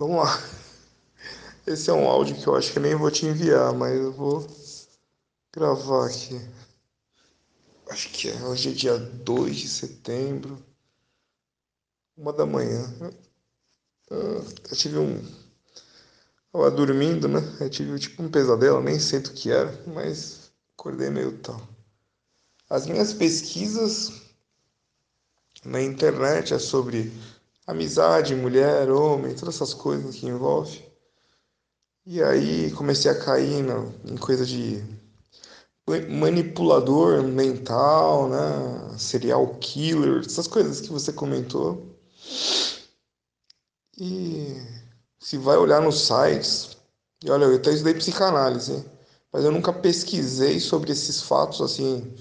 vamos lá. Esse é um áudio que eu acho que nem vou te enviar, mas eu vou gravar aqui. Acho que é hoje é dia 2 de setembro, uma da manhã. Eu tive um. Eu dormindo, né? Eu tive tipo um pesadelo, nem sei o que era, mas acordei meio tal. As minhas pesquisas na internet é sobre amizade, mulher, homem, todas essas coisas que envolve. E aí comecei a cair na, em coisa de manipulador mental, né? Serial killer, essas coisas que você comentou. E se vai olhar nos sites, e olha, eu até estudei psicanálise, mas eu nunca pesquisei sobre esses fatos assim,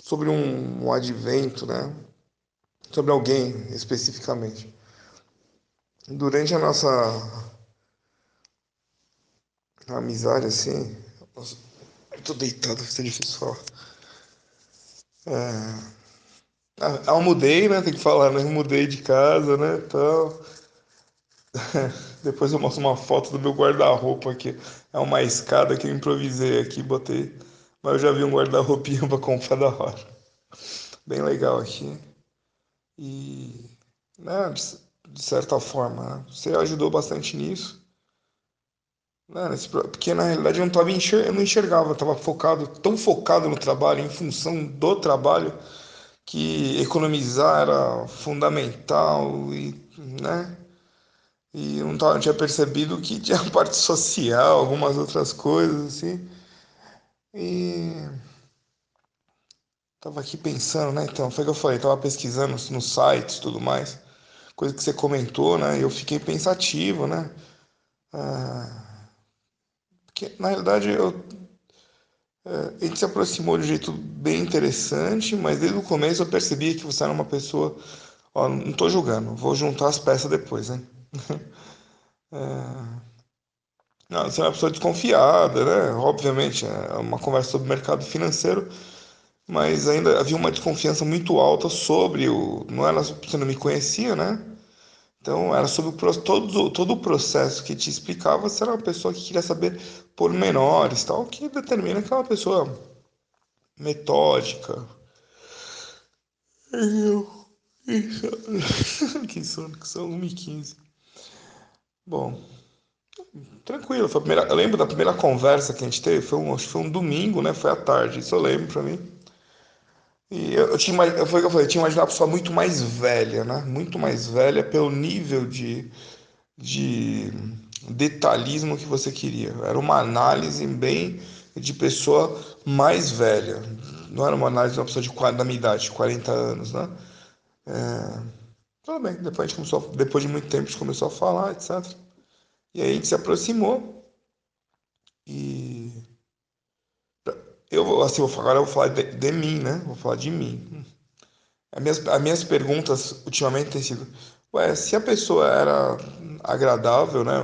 sobre um, um advento, né? Sobre alguém especificamente. Durante a nossa amizade, assim, eu tô deitado, vai ser difícil falar. É ah, eu mudei, né? Tem que falar, né? Eu mudei de casa, né? Então. Depois eu mostro uma foto do meu guarda-roupa aqui. É uma escada que eu improvisei aqui, botei. Mas eu já vi um guarda-roupinho pra comprar da hora. Bem legal aqui. E. Né, de certa forma, né? você ajudou bastante nisso. Né, porque na realidade eu não, tava enxer, eu não enxergava, eu tava focado, tão focado no trabalho, em função do trabalho que economizar era fundamental e, né? E não, tava, não tinha percebido que tinha a parte social, algumas outras coisas assim. E tava aqui pensando, né? Então, foi o que eu falei, tava pesquisando nos sites e tudo mais, coisa que você comentou, né? Eu fiquei pensativo, né? Ah, porque na realidade eu é, a gente se aproximou de um jeito bem interessante, mas desde o começo eu percebia que você era uma pessoa. Ó, não estou julgando, vou juntar as peças depois, né? é... Não, você é uma pessoa desconfiada, né? Obviamente, é uma conversa sobre mercado financeiro, mas ainda havia uma desconfiança muito alta sobre o. Não era você não me conhecia, né? Então, era sobre o, todo, todo o processo que te explicava, você era uma pessoa que queria saber pormenores, tal, que determina que é uma pessoa metódica. Eu... que sono, que são 1h15. Bom, tranquilo. Foi a primeira, eu lembro da primeira conversa que a gente teve, foi um, acho que foi um domingo, né? Foi à tarde, isso eu lembro pra mim. E eu, eu tinha, foi o que eu falei, eu tinha imaginado uma pessoa muito mais velha, né? Muito mais velha pelo nível de, de detalhismo que você queria. Era uma análise bem de pessoa mais velha. Não era uma análise de uma pessoa de, da minha idade, 40 anos, né? É, tudo bem, depois, a gente começou, depois de muito tempo a gente começou a falar, etc. E aí a gente se aproximou e eu assim, agora eu vou falar de, de, mim, né? Vou falar de mim. As minhas, as minhas perguntas ultimamente têm sido, ué, se a pessoa era agradável, né?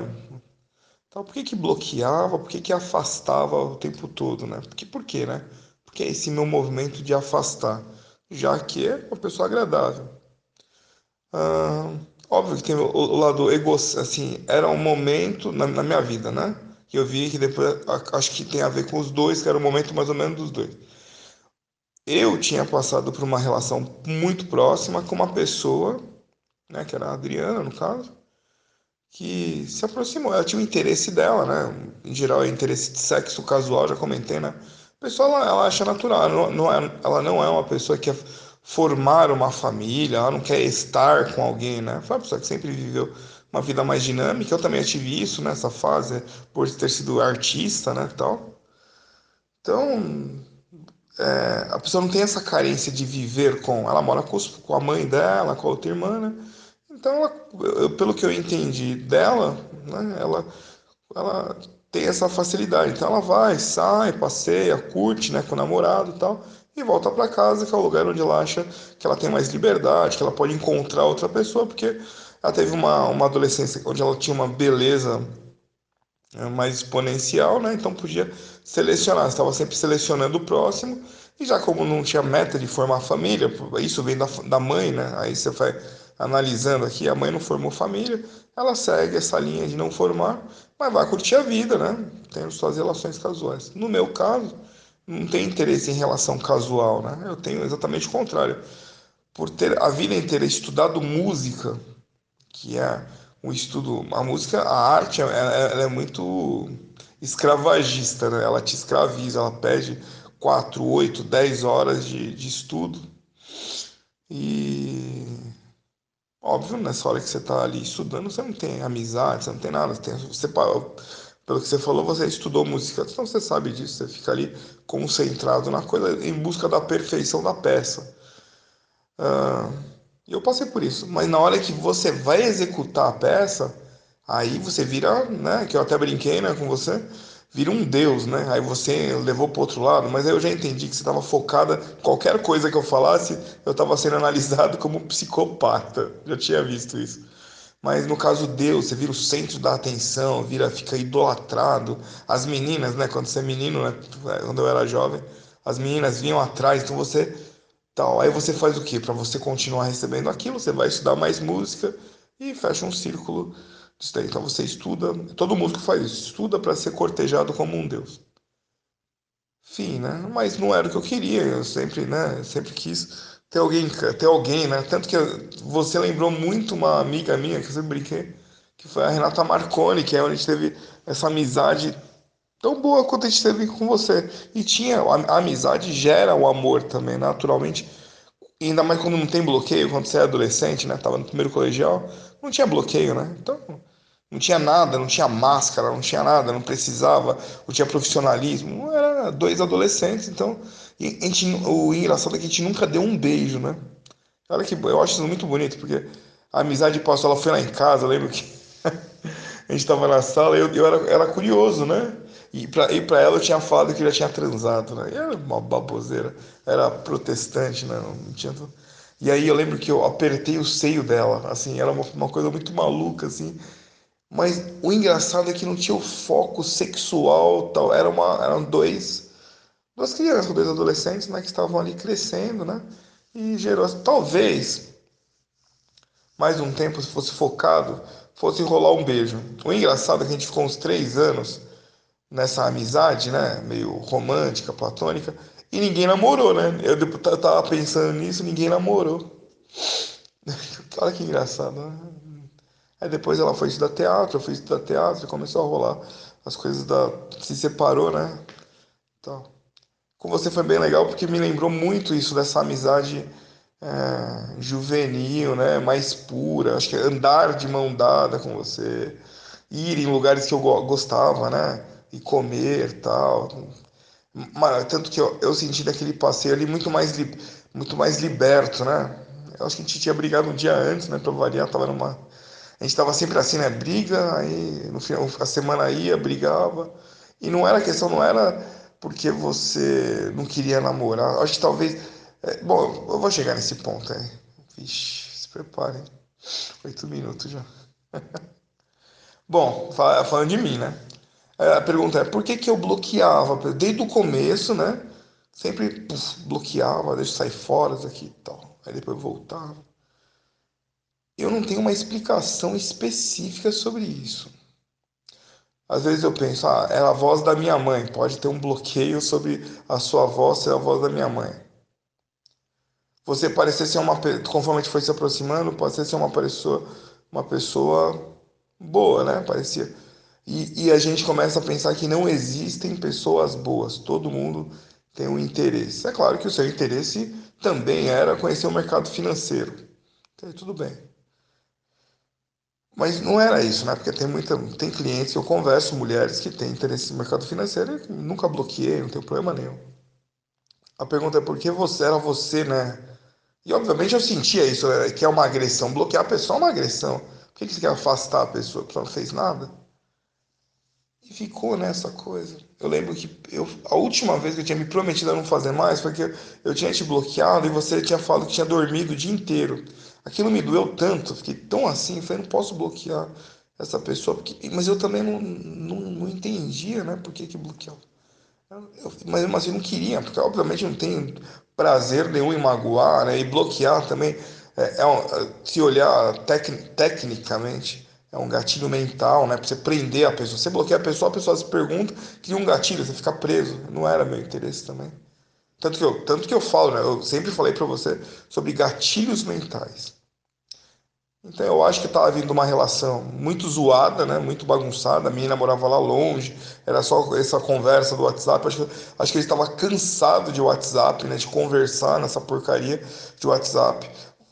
Então, por que que bloqueava? Por que que afastava o tempo todo, né? Porque, por quê, né? Porque esse meu movimento de afastar, já que é uma pessoa agradável. Ah, óbvio que tem o, o lado ego, assim, era um momento na, na minha vida, né? Que eu vi que depois acho que tem a ver com os dois, que era o momento mais ou menos dos dois. Eu tinha passado por uma relação muito próxima com uma pessoa, né, que era a Adriana, no caso, que se aproximou. Ela tinha o interesse dela, né? Em geral, é interesse de sexo casual, já comentei, né? A pessoa, ela, ela acha natural, ela não, é, ela não é uma pessoa que quer formar uma família, ela não quer estar com alguém, né? Foi uma pessoa que sempre viveu uma vida mais dinâmica. Eu também tive isso nessa fase, por ter sido artista, né, tal. Então, é, a pessoa não tem essa carência de viver com. Ela mora com, os, com a mãe dela, com a outra irmã, né? Então, ela, eu, pelo que eu entendi dela, né, ela, ela tem essa facilidade. Então, ela vai, sai, passeia, curte, né, com o namorado e tal, e volta para casa, que é o lugar onde ela acha que ela tem mais liberdade, que ela pode encontrar outra pessoa, porque ela teve uma, uma adolescência onde ela tinha uma beleza é, mais exponencial, né? Então podia selecionar, estava sempre selecionando o próximo. E já como não tinha meta de formar família, isso vem da, da mãe, né? Aí você vai, analisando aqui, a mãe não formou família, ela segue essa linha de não formar, mas vai curtir a vida, né? Tendo suas relações casuais. No meu caso, não tenho interesse em relação casual, né? Eu tenho exatamente o contrário. Por ter a vida inteira estudado música, que é um estudo, a música, a arte, ela, ela é muito escravagista, né? Ela te escraviza, ela pede 4, 8, 10 horas de, de estudo. E óbvio, nessa hora que você está ali estudando, você não tem amizade, você não tem nada. Tem, você, pelo que você falou, você estudou música, então você sabe disso, você fica ali concentrado na coisa em busca da perfeição da peça. Uh, eu passei por isso, mas na hora que você vai executar a peça, aí você vira, né, que eu até brinquei, né, com você, vira um deus, né? Aí você levou para outro lado, mas aí eu já entendi que você estava focada, qualquer coisa que eu falasse, eu estava sendo analisado como psicopata. Já tinha visto isso. Mas no caso Deus, você vira o centro da atenção, vira, fica idolatrado. As meninas, né? Quando você é menino, né? Quando eu era jovem, as meninas vinham atrás, então você tal. Aí você faz o quê? Para você continuar recebendo aquilo, você vai estudar mais música e fecha um círculo isso daí. Então você estuda, todo músico faz isso, estuda para ser cortejado como um deus. Fim, né? Mas não era o que eu queria, eu sempre, né, sempre quis ter alguém, ter alguém, né? Tanto que você lembrou muito uma amiga minha que eu sempre brinquei, que foi a Renata Marconi, que é onde a gente teve essa amizade tão boa quanto a gente teve com você. E tinha, a, a amizade gera o amor também, naturalmente. ainda mais quando não tem bloqueio, quando você é adolescente, né? Tava no primeiro colegial, não tinha bloqueio, né? Então, não tinha nada, não tinha máscara, não tinha nada, não precisava, não tinha profissionalismo. Era dois adolescentes, então. a gente, o engraçado é que a gente nunca deu um beijo, né? Olha que eu acho isso muito bonito, porque a amizade passou, ela foi lá em casa, eu lembro que a gente estava na sala e eu, eu era, era curioso, né? E para e pra ela eu tinha falado que já tinha transado, né? E era uma baboseira, era protestante, né? Não tinha. E aí eu lembro que eu apertei o seio dela, assim, era uma, uma coisa muito maluca, assim. Mas o engraçado é que não tinha o foco sexual, tal. Era uma, eram dois, duas crianças, dois adolescentes, né, que estavam ali crescendo, né? E gerou, talvez, mais um tempo, se fosse focado, fosse rolar um beijo. O engraçado é que a gente ficou uns três anos nessa amizade, né? Meio romântica, platônica, e ninguém namorou, né? Eu, eu tava pensando nisso, ninguém namorou. Olha que engraçado, né? Aí depois ela foi estudar teatro, eu fui estudar teatro, começou a rolar as coisas da. se separou, né? Então, com você foi bem legal porque me lembrou muito isso dessa amizade é, juvenil, né? Mais pura. Acho que andar de mão dada com você, ir em lugares que eu gostava, né? E comer tal. Tanto que eu, eu senti daquele passeio ali muito mais, muito mais liberto, né? Eu acho que a gente tinha brigado um dia antes, né? Pra variar, tava numa a gente estava sempre assim, né? Briga, aí no final a semana ia, brigava. E não era questão, não era porque você não queria namorar. Acho que talvez. É, bom, eu vou chegar nesse ponto aí. Vixe, se preparem. Oito minutos já. bom, falando de mim, né? É, a pergunta é: por que, que eu bloqueava? Desde o começo, né? Sempre bloqueava, deixa sair fora daqui e tal. Aí depois voltava eu não tenho uma explicação específica sobre isso. Às vezes eu penso, ah, é a voz da minha mãe, pode ter um bloqueio sobre a sua voz ser a voz da minha mãe. Você parecer ser uma, conforme a gente foi se aproximando, pode ser uma pessoa, uma pessoa boa, né? Parecia. E, e a gente começa a pensar que não existem pessoas boas, todo mundo tem um interesse. É claro que o seu interesse também era conhecer o mercado financeiro. Então, tudo bem. Mas não era isso, né? Porque tem muita, tem clientes, eu converso, mulheres que têm interesse no mercado financeiro e nunca bloqueei, não tem problema nenhum. A pergunta é por que você era você, né? E obviamente eu sentia isso, né? que é uma agressão. Bloquear a pessoa é uma agressão. Por que você quer afastar a pessoa? A pessoa não fez nada. E ficou nessa coisa. Eu lembro que eu, a última vez que eu tinha me prometido a não fazer mais foi que eu tinha te bloqueado e você tinha falado que tinha dormido o dia inteiro. Aquilo me doeu tanto, fiquei tão assim, falei, não posso bloquear essa pessoa, porque... mas eu também não, não, não entendia, né, por que que bloqueava. Eu, mas, mas eu não queria, porque obviamente não tenho prazer nenhum em magoar, né, e bloquear também é, é se olhar tec, tecnicamente, é um gatilho mental, né? Pra você prender a pessoa. Você bloqueia a pessoa, a pessoa se pergunta, cria um gatilho, você fica preso. Não era meu interesse também. Tanto que eu, tanto que eu falo, né? Eu sempre falei para você sobre gatilhos mentais. Então eu acho que estava vindo uma relação muito zoada, né? Muito bagunçada. A menina morava lá longe, era só essa conversa do WhatsApp. Acho que, acho que ele estava cansado de WhatsApp, né? De conversar nessa porcaria de WhatsApp.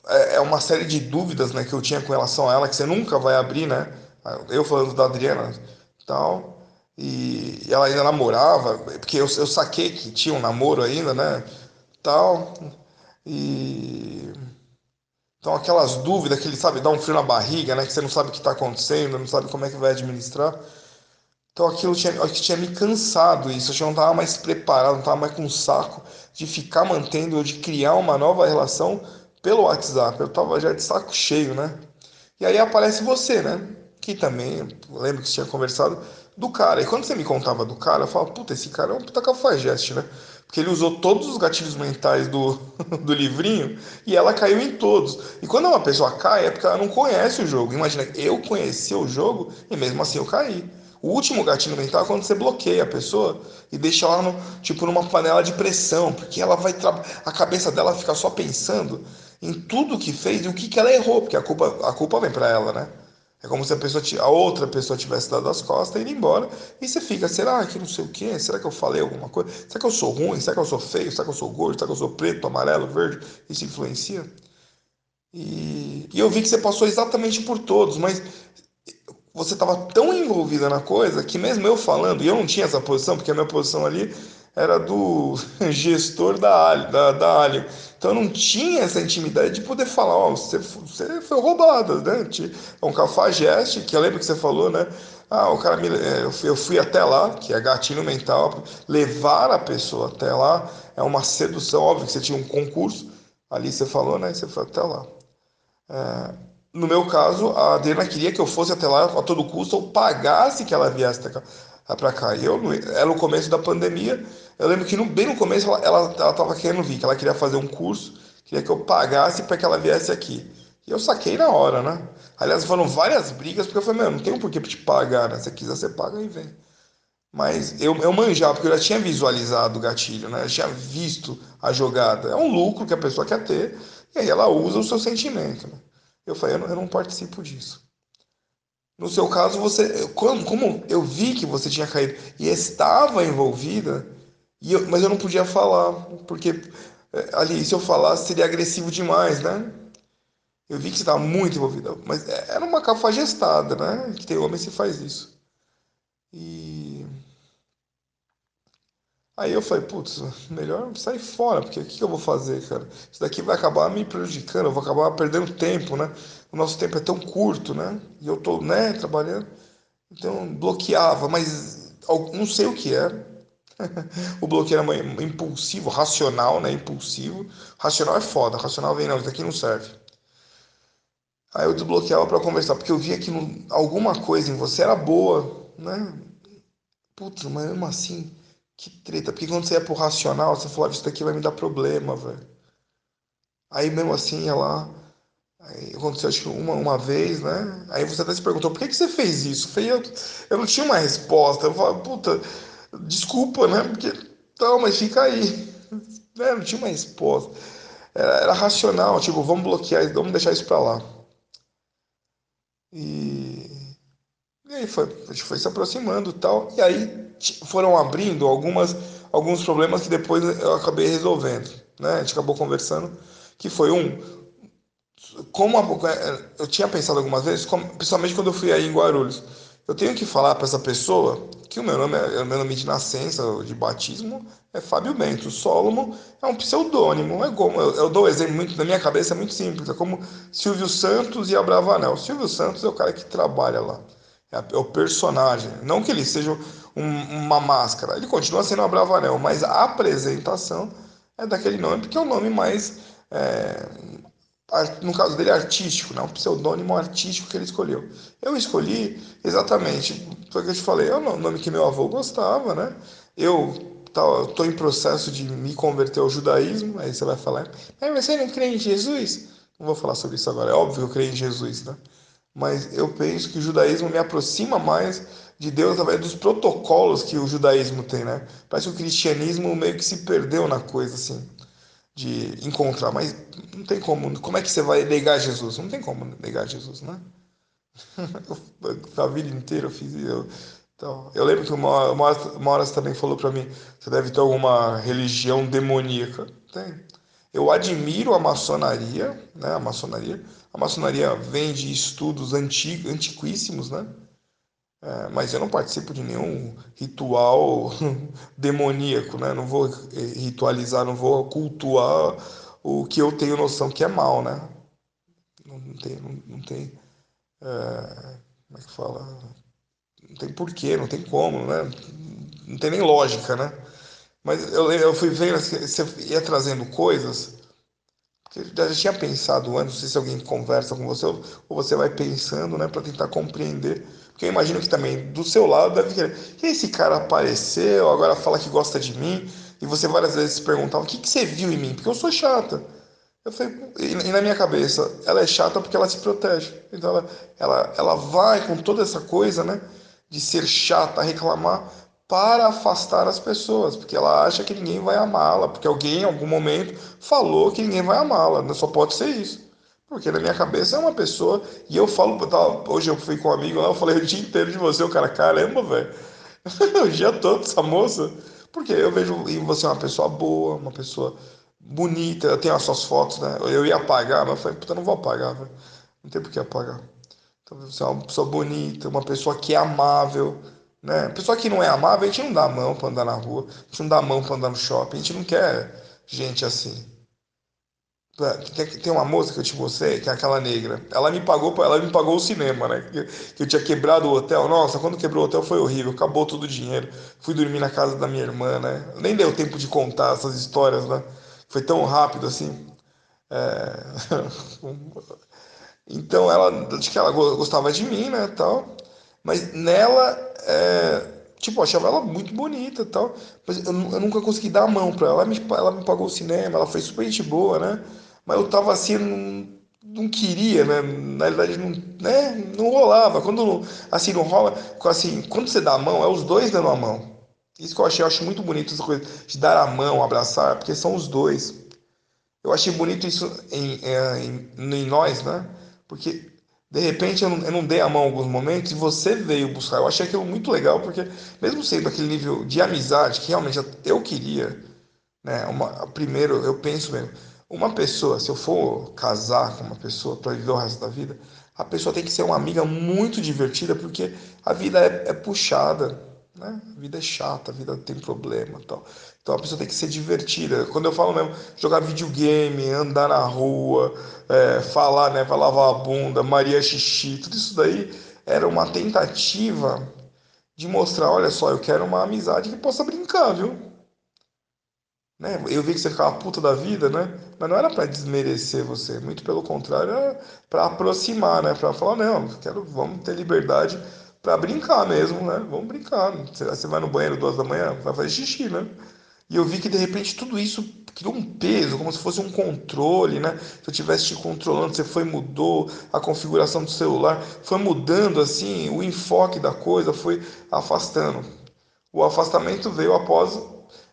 É, é uma série de dúvidas, né? Que eu tinha com relação a ela que você nunca vai abrir, né? Eu falando da Adriana, tal. E, e ela ainda namorava, porque eu, eu saquei que tinha um namoro ainda, né? Tal. E então aquelas dúvidas, aquele, sabe, dá um frio na barriga, né? Que você não sabe o que está acontecendo, não sabe como é que vai administrar. Então aquilo tinha, que tinha me cansado isso, eu não estava mais preparado, não estava mais com saco de ficar mantendo, ou de criar uma nova relação pelo WhatsApp. Eu estava já de saco cheio, né? E aí aparece você, né? Que também, lembro que você tinha conversado do cara. E quando você me contava do cara, eu falava, puta, esse cara é um puta cafajeste, né? Porque ele usou todos os gatilhos mentais do, do livrinho e ela caiu em todos. E quando uma pessoa cai é porque ela não conhece o jogo. Imagina, eu conheci o jogo e mesmo assim eu caí. O último gatilho mental é quando você bloqueia a pessoa e deixa ela no, tipo numa panela de pressão, porque ela vai a cabeça dela fica só pensando em tudo que fez e o que, que ela errou, porque a culpa, a culpa vem para ela, né? É como se a, pessoa, a outra pessoa tivesse dado as costas e ido embora. E você fica, será que não sei o quê? Será que eu falei alguma coisa? Será que eu sou ruim? Será que eu sou feio? Será que eu sou gordo? Será que eu sou preto, amarelo, verde? Isso influencia? E, e eu vi que você passou exatamente por todos, mas você estava tão envolvida na coisa que mesmo eu falando, e eu não tinha essa posição, porque a minha posição ali era do gestor da Alien, da, da. Então eu não tinha essa intimidade de poder falar, ó, oh, você, você foi roubada, né? É um cafajeste, que eu lembro que você falou, né? Ah, o cara me. É, eu fui até lá, que é gatilho mental, levar a pessoa até lá é uma sedução, óbvio que você tinha um concurso, ali você falou, né? Você foi até lá. É, no meu caso, a Adriana queria que eu fosse até lá a todo custo, ou pagasse que ela viesse até cá para cá. E eu, era o começo da pandemia. Eu lembro que no, bem no começo ela, ela, ela tava querendo vir, que ela queria fazer um curso, queria que eu pagasse para que ela viesse aqui. E eu saquei na hora, né? Aliás, foram várias brigas, porque eu falei, meu, não tem um porquê te pagar, né? Se quiser, você paga e vem. Mas eu, eu manjava, porque eu já tinha visualizado o gatilho, né? Eu tinha visto a jogada. É um lucro que a pessoa quer ter, e aí ela usa o seu sentimento. Né? Eu falei, eu não, eu não participo disso. No seu caso, você, como, como eu vi que você tinha caído e estava envolvida, e eu, mas eu não podia falar, porque é, ali, se eu falasse, seria agressivo demais, né? Eu vi que você estava muito envolvida, mas é, era uma cafajestada, né? Que tem homem que faz isso. E Aí eu falei, putz, melhor sair fora, porque o que eu vou fazer, cara? Isso daqui vai acabar me prejudicando, eu vou acabar perdendo tempo, né? O nosso tempo é tão curto, né? E eu tô, né, trabalhando. Então, bloqueava, mas não sei o que é. o bloqueio era impulsivo, racional, né? Impulsivo. Racional é foda, racional vem, não, isso daqui não serve. Aí eu desbloqueava para conversar, porque eu via que alguma coisa em você era boa, né? Putz, mas mesmo assim que treta, porque quando você ia pro racional, você falava, isso daqui vai me dar problema, velho. Aí mesmo assim, ia lá, aí aconteceu acho que uma, uma vez, né? Aí você até se perguntou, por que, que você fez isso? Eu, eu não tinha uma resposta, eu falava, puta, desculpa, né? Porque, não, mas fica aí. É, não tinha uma resposta. Era, era racional, tipo, vamos bloquear, vamos deixar isso pra lá. E, e aí foi, a gente foi se aproximando tal, e aí foram abrindo algumas, alguns problemas que depois eu acabei resolvendo. Né? A gente acabou conversando, que foi um, como é, eu tinha pensado algumas vezes, como, principalmente quando eu fui aí em Guarulhos, eu tenho que falar para essa pessoa que o meu nome é, o meu nome de nascença, de batismo, é Fábio Bento. Solomon é um pseudônimo. É como, eu, eu dou um exemplo muito na minha cabeça, é muito simples. É como Silvio Santos e Abravanel. Silvio Santos é o cara que trabalha lá. É, é o personagem. Não que ele seja um, uma máscara. Ele continua sendo Abravanel, mas a apresentação é daquele nome, porque é o nome mais, é, no caso dele, artístico, né? um pseudônimo artístico que ele escolheu. Eu escolhi exatamente, foi o que eu te falei, é o nome que meu avô gostava, né? Eu estou em processo de me converter ao judaísmo, aí você vai falar, mas você não crê em Jesus? Não vou falar sobre isso agora. É óbvio que eu creio em Jesus, né? Mas eu penso que o judaísmo me aproxima mais de Deus através dos protocolos que o judaísmo tem, né? Parece que o cristianismo meio que se perdeu na coisa, assim, de encontrar. Mas não tem como. Como é que você vai negar Jesus? Não tem como negar Jesus, né? a vida inteira eu fiz eu, então, eu lembro que uma, hora você também falou para mim, você deve ter alguma religião demoníaca. Tem. Eu admiro a maçonaria, né? A maçonaria. A maçonaria vem de estudos antigos, antiquíssimos, né? É, mas eu não participo de nenhum ritual demoníaco, né? Não vou ritualizar, não vou cultuar o que eu tenho noção que é mal, né? Não, não tem, não, não tem, é, como é que fala? Não tem porquê, não tem como, né? Não tem nem lógica, né? Mas eu, eu fui vendo, assim, você ia trazendo coisas que já tinha pensado antes, não sei se alguém conversa com você ou você vai pensando, né, para tentar compreender. Porque eu imagino que também do seu lado deve querer. Esse cara apareceu, agora fala que gosta de mim, e você várias vezes se perguntava: o que, que você viu em mim? Porque eu sou chata. Eu falei, e na minha cabeça, ela é chata porque ela se protege. Então ela, ela, ela vai com toda essa coisa, né, de ser chata, reclamar, para afastar as pessoas, porque ela acha que ninguém vai amá-la, porque alguém em algum momento falou que ninguém vai amá-la, só pode ser isso. Porque na minha cabeça é uma pessoa, e eu falo, hoje eu fui com um amigo lá, eu falei o dia inteiro de você, o cara, caramba, velho, o dia todo essa moça, porque eu vejo em você uma pessoa boa, uma pessoa bonita, eu tenho as suas fotos, né, eu ia apagar, mas eu falei, puta, não vou apagar, velho, não tem por que apagar. Então você é uma pessoa bonita, uma pessoa que é amável, né? Pessoa que não é amável, a gente não dá a mão para andar na rua, a gente não dá a mão para andar no shopping, a gente não quer gente assim. Tem uma moça que eu te mostrei, que é aquela negra. Ela me pagou, ela me pagou o cinema, né? Que eu tinha quebrado o hotel. Nossa, quando quebrou o hotel foi horrível, acabou todo o dinheiro. Fui dormir na casa da minha irmã, né? Nem deu tempo de contar essas histórias, né? Foi tão rápido assim. É... então ela, acho que ela gostava de mim, né, tal. Mas nela, é, tipo, eu achava ela muito bonita e tal. Mas eu, eu, nunca consegui dar a mão pra ela. Ela me, ela me pagou o cinema, ela foi super gente boa, né? Mas eu tava assim, não, não queria, né? Na verdade, não, né? não rolava. Quando assim, não rola, assim, quando você dá a mão, é os dois dando a mão. Isso que eu achei, eu acho muito bonito essa coisa de dar a mão, abraçar, porque são os dois. Eu achei bonito isso em, em, em nós, né? Porque de repente eu não, eu não, dei a mão em alguns momentos e você veio buscar. Eu achei aquilo muito legal, porque mesmo sendo aquele nível de amizade que realmente eu queria, né? Uma, primeiro, eu penso mesmo, uma pessoa, se eu for casar com uma pessoa para viver o resto da vida, a pessoa tem que ser uma amiga muito divertida, porque a vida é, é puxada, né? A vida é chata, a vida tem problema tal. Então a pessoa tem que ser divertida. Quando eu falo mesmo, jogar videogame, andar na rua, é, falar, né, vai lavar a bunda, Maria Xixi, tudo isso daí era uma tentativa de mostrar, olha só, eu quero uma amizade que possa brincar, viu? Né? Eu vi que você ficava puta da vida, né? Mas não era para desmerecer você, muito pelo contrário, era para aproximar, né? Para falar, não, quero, vamos ter liberdade para brincar mesmo, né? Vamos brincar. Você vai no banheiro duas da manhã, vai fazer xixi, né? E eu vi que de repente tudo isso criou um peso, como se fosse um controle, né? Se eu estivesse te controlando, você foi mudou a configuração do celular, foi mudando assim, o enfoque da coisa foi afastando. O afastamento veio após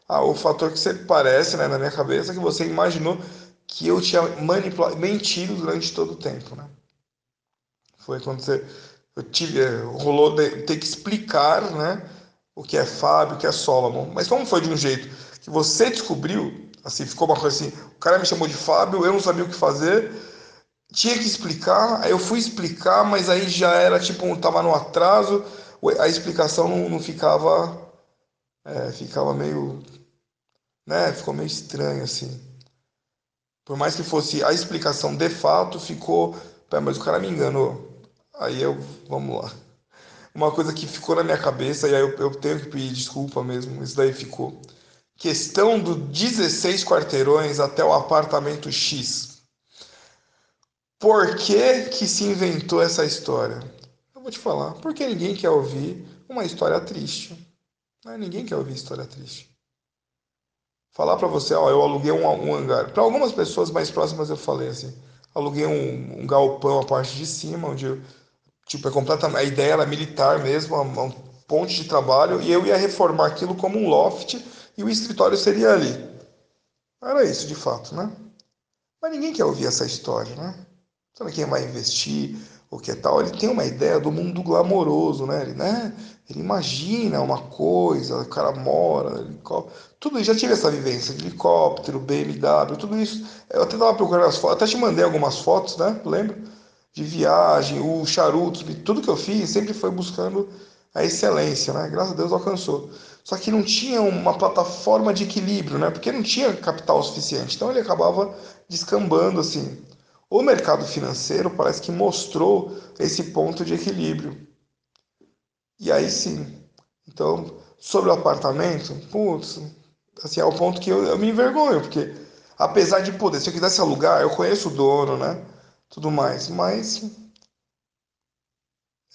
ah, o fator que você parece, né, na minha cabeça, que você imaginou que eu tinha manipulado, mentido durante todo o tempo, né? Foi quando você eu tive, eh, rolou de, ter que explicar, né, o que é Fábio, o que é Solomon. Mas como foi de um jeito que você descobriu, assim, ficou uma coisa assim, o cara me chamou de Fábio, eu não sabia o que fazer, tinha que explicar, aí eu fui explicar, mas aí já era tipo, tava no atraso, a explicação não, não ficava, é, ficava meio, né, ficou meio estranho assim. Por mais que fosse a explicação de fato, ficou, mas o cara me enganou. Aí eu, vamos lá. Uma coisa que ficou na minha cabeça, e aí eu, eu tenho que pedir desculpa mesmo, isso daí ficou questão do 16 quarteirões até o apartamento X. Por que, que se inventou essa história? Eu vou te falar. Porque ninguém quer ouvir uma história triste. Né? Ninguém quer ouvir história triste. Falar para você, ó, eu aluguei um, um hangar. Para algumas pessoas mais próximas eu falei assim, aluguei um, um galpão a parte de cima, onde eu, tipo, é completamente, a ideia era militar mesmo, um ponte de trabalho, e eu ia reformar aquilo como um loft e o escritório seria ali. Era isso, de fato, né? Mas ninguém quer ouvir essa história, né? Sabe quem vai investir, o que tal? Ele tem uma ideia do mundo glamouroso, né? Ele, né? Ele imagina uma coisa, o cara mora, tudo já tive essa vivência helicóptero, BMW, tudo isso. Eu até estava procurando as fotos, até te mandei algumas fotos, né? Lembra? De viagem, o charuto, tudo que eu fiz sempre foi buscando a excelência, né? Graças a Deus alcançou. Só que não tinha uma plataforma de equilíbrio, né? Porque não tinha capital suficiente. Então ele acabava descambando assim. O mercado financeiro parece que mostrou esse ponto de equilíbrio. E aí sim. Então, sobre o apartamento, putz, assim, é o ponto que eu, eu me envergonho, porque apesar de poder, se eu quisesse alugar, eu conheço o dono, né? Tudo mais, mas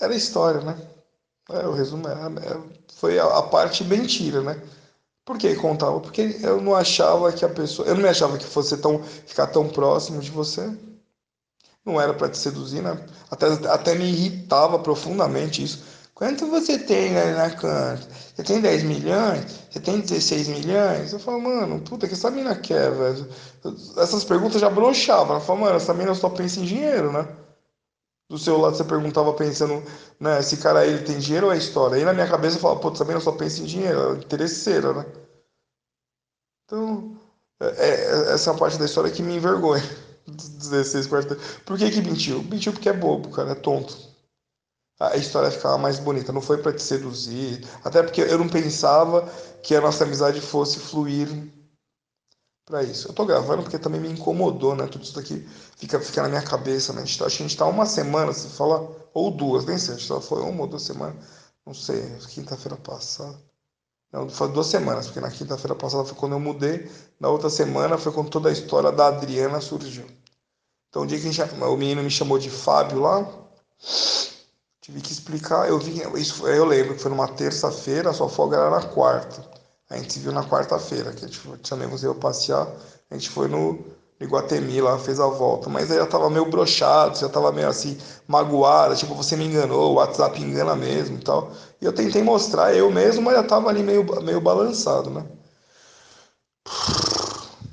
era história, né? É, o resumo é, é, foi a, a, parte mentira, né? Por que contava? Porque eu não achava que a pessoa, eu não me achava que fosse tão ficar tão próximo de você. Não era para te seduzir, né? Até, até me irritava profundamente isso. Quanto você tem né, na conta? Você tem 10 milhões? Você tem 16 milhões? Eu falo, mano, puta, que essa mina quer, velho? Essas perguntas já broxavam. Ela falou, mano, essa mina só pensa em dinheiro, né? Do seu lado você perguntava pensando, né, esse cara aí ele tem dinheiro ou é história? Aí na minha cabeça eu falava, putz, essa mina só pensa em dinheiro, é interesseira, né? Então, é, é, essa parte da história que me envergonha. 16, 40. Por que que mentiu? Mentiu porque é bobo, cara, é tonto a história ficava mais bonita. Não foi para te seduzir, até porque eu não pensava que a nossa amizade fosse fluir para isso. Eu tô gravando porque também me incomodou, né? Tudo isso daqui fica, fica na minha cabeça, né? A gente tá, a gente tá uma semana, se fala, ou duas, nem sei, tá, foi uma ou duas semanas, não sei, quinta-feira passada. Não, foi duas semanas, porque na quinta-feira passada foi quando eu mudei, na outra semana foi quando toda a história da Adriana surgiu. Então, o dia que gente, o menino me chamou de Fábio lá, Tive que explicar, eu vi, isso eu lembro que foi numa terça-feira, a sua folga era na quarta. A gente viu na quarta-feira, que a gente chamei você para passear, a gente foi no Iguatemi lá, fez a volta, mas aí já tava meio brochado, já tava meio assim, magoada, tipo, você me enganou, o WhatsApp engana mesmo e tal. E eu tentei mostrar eu mesmo, mas já tava ali meio, meio balançado, né?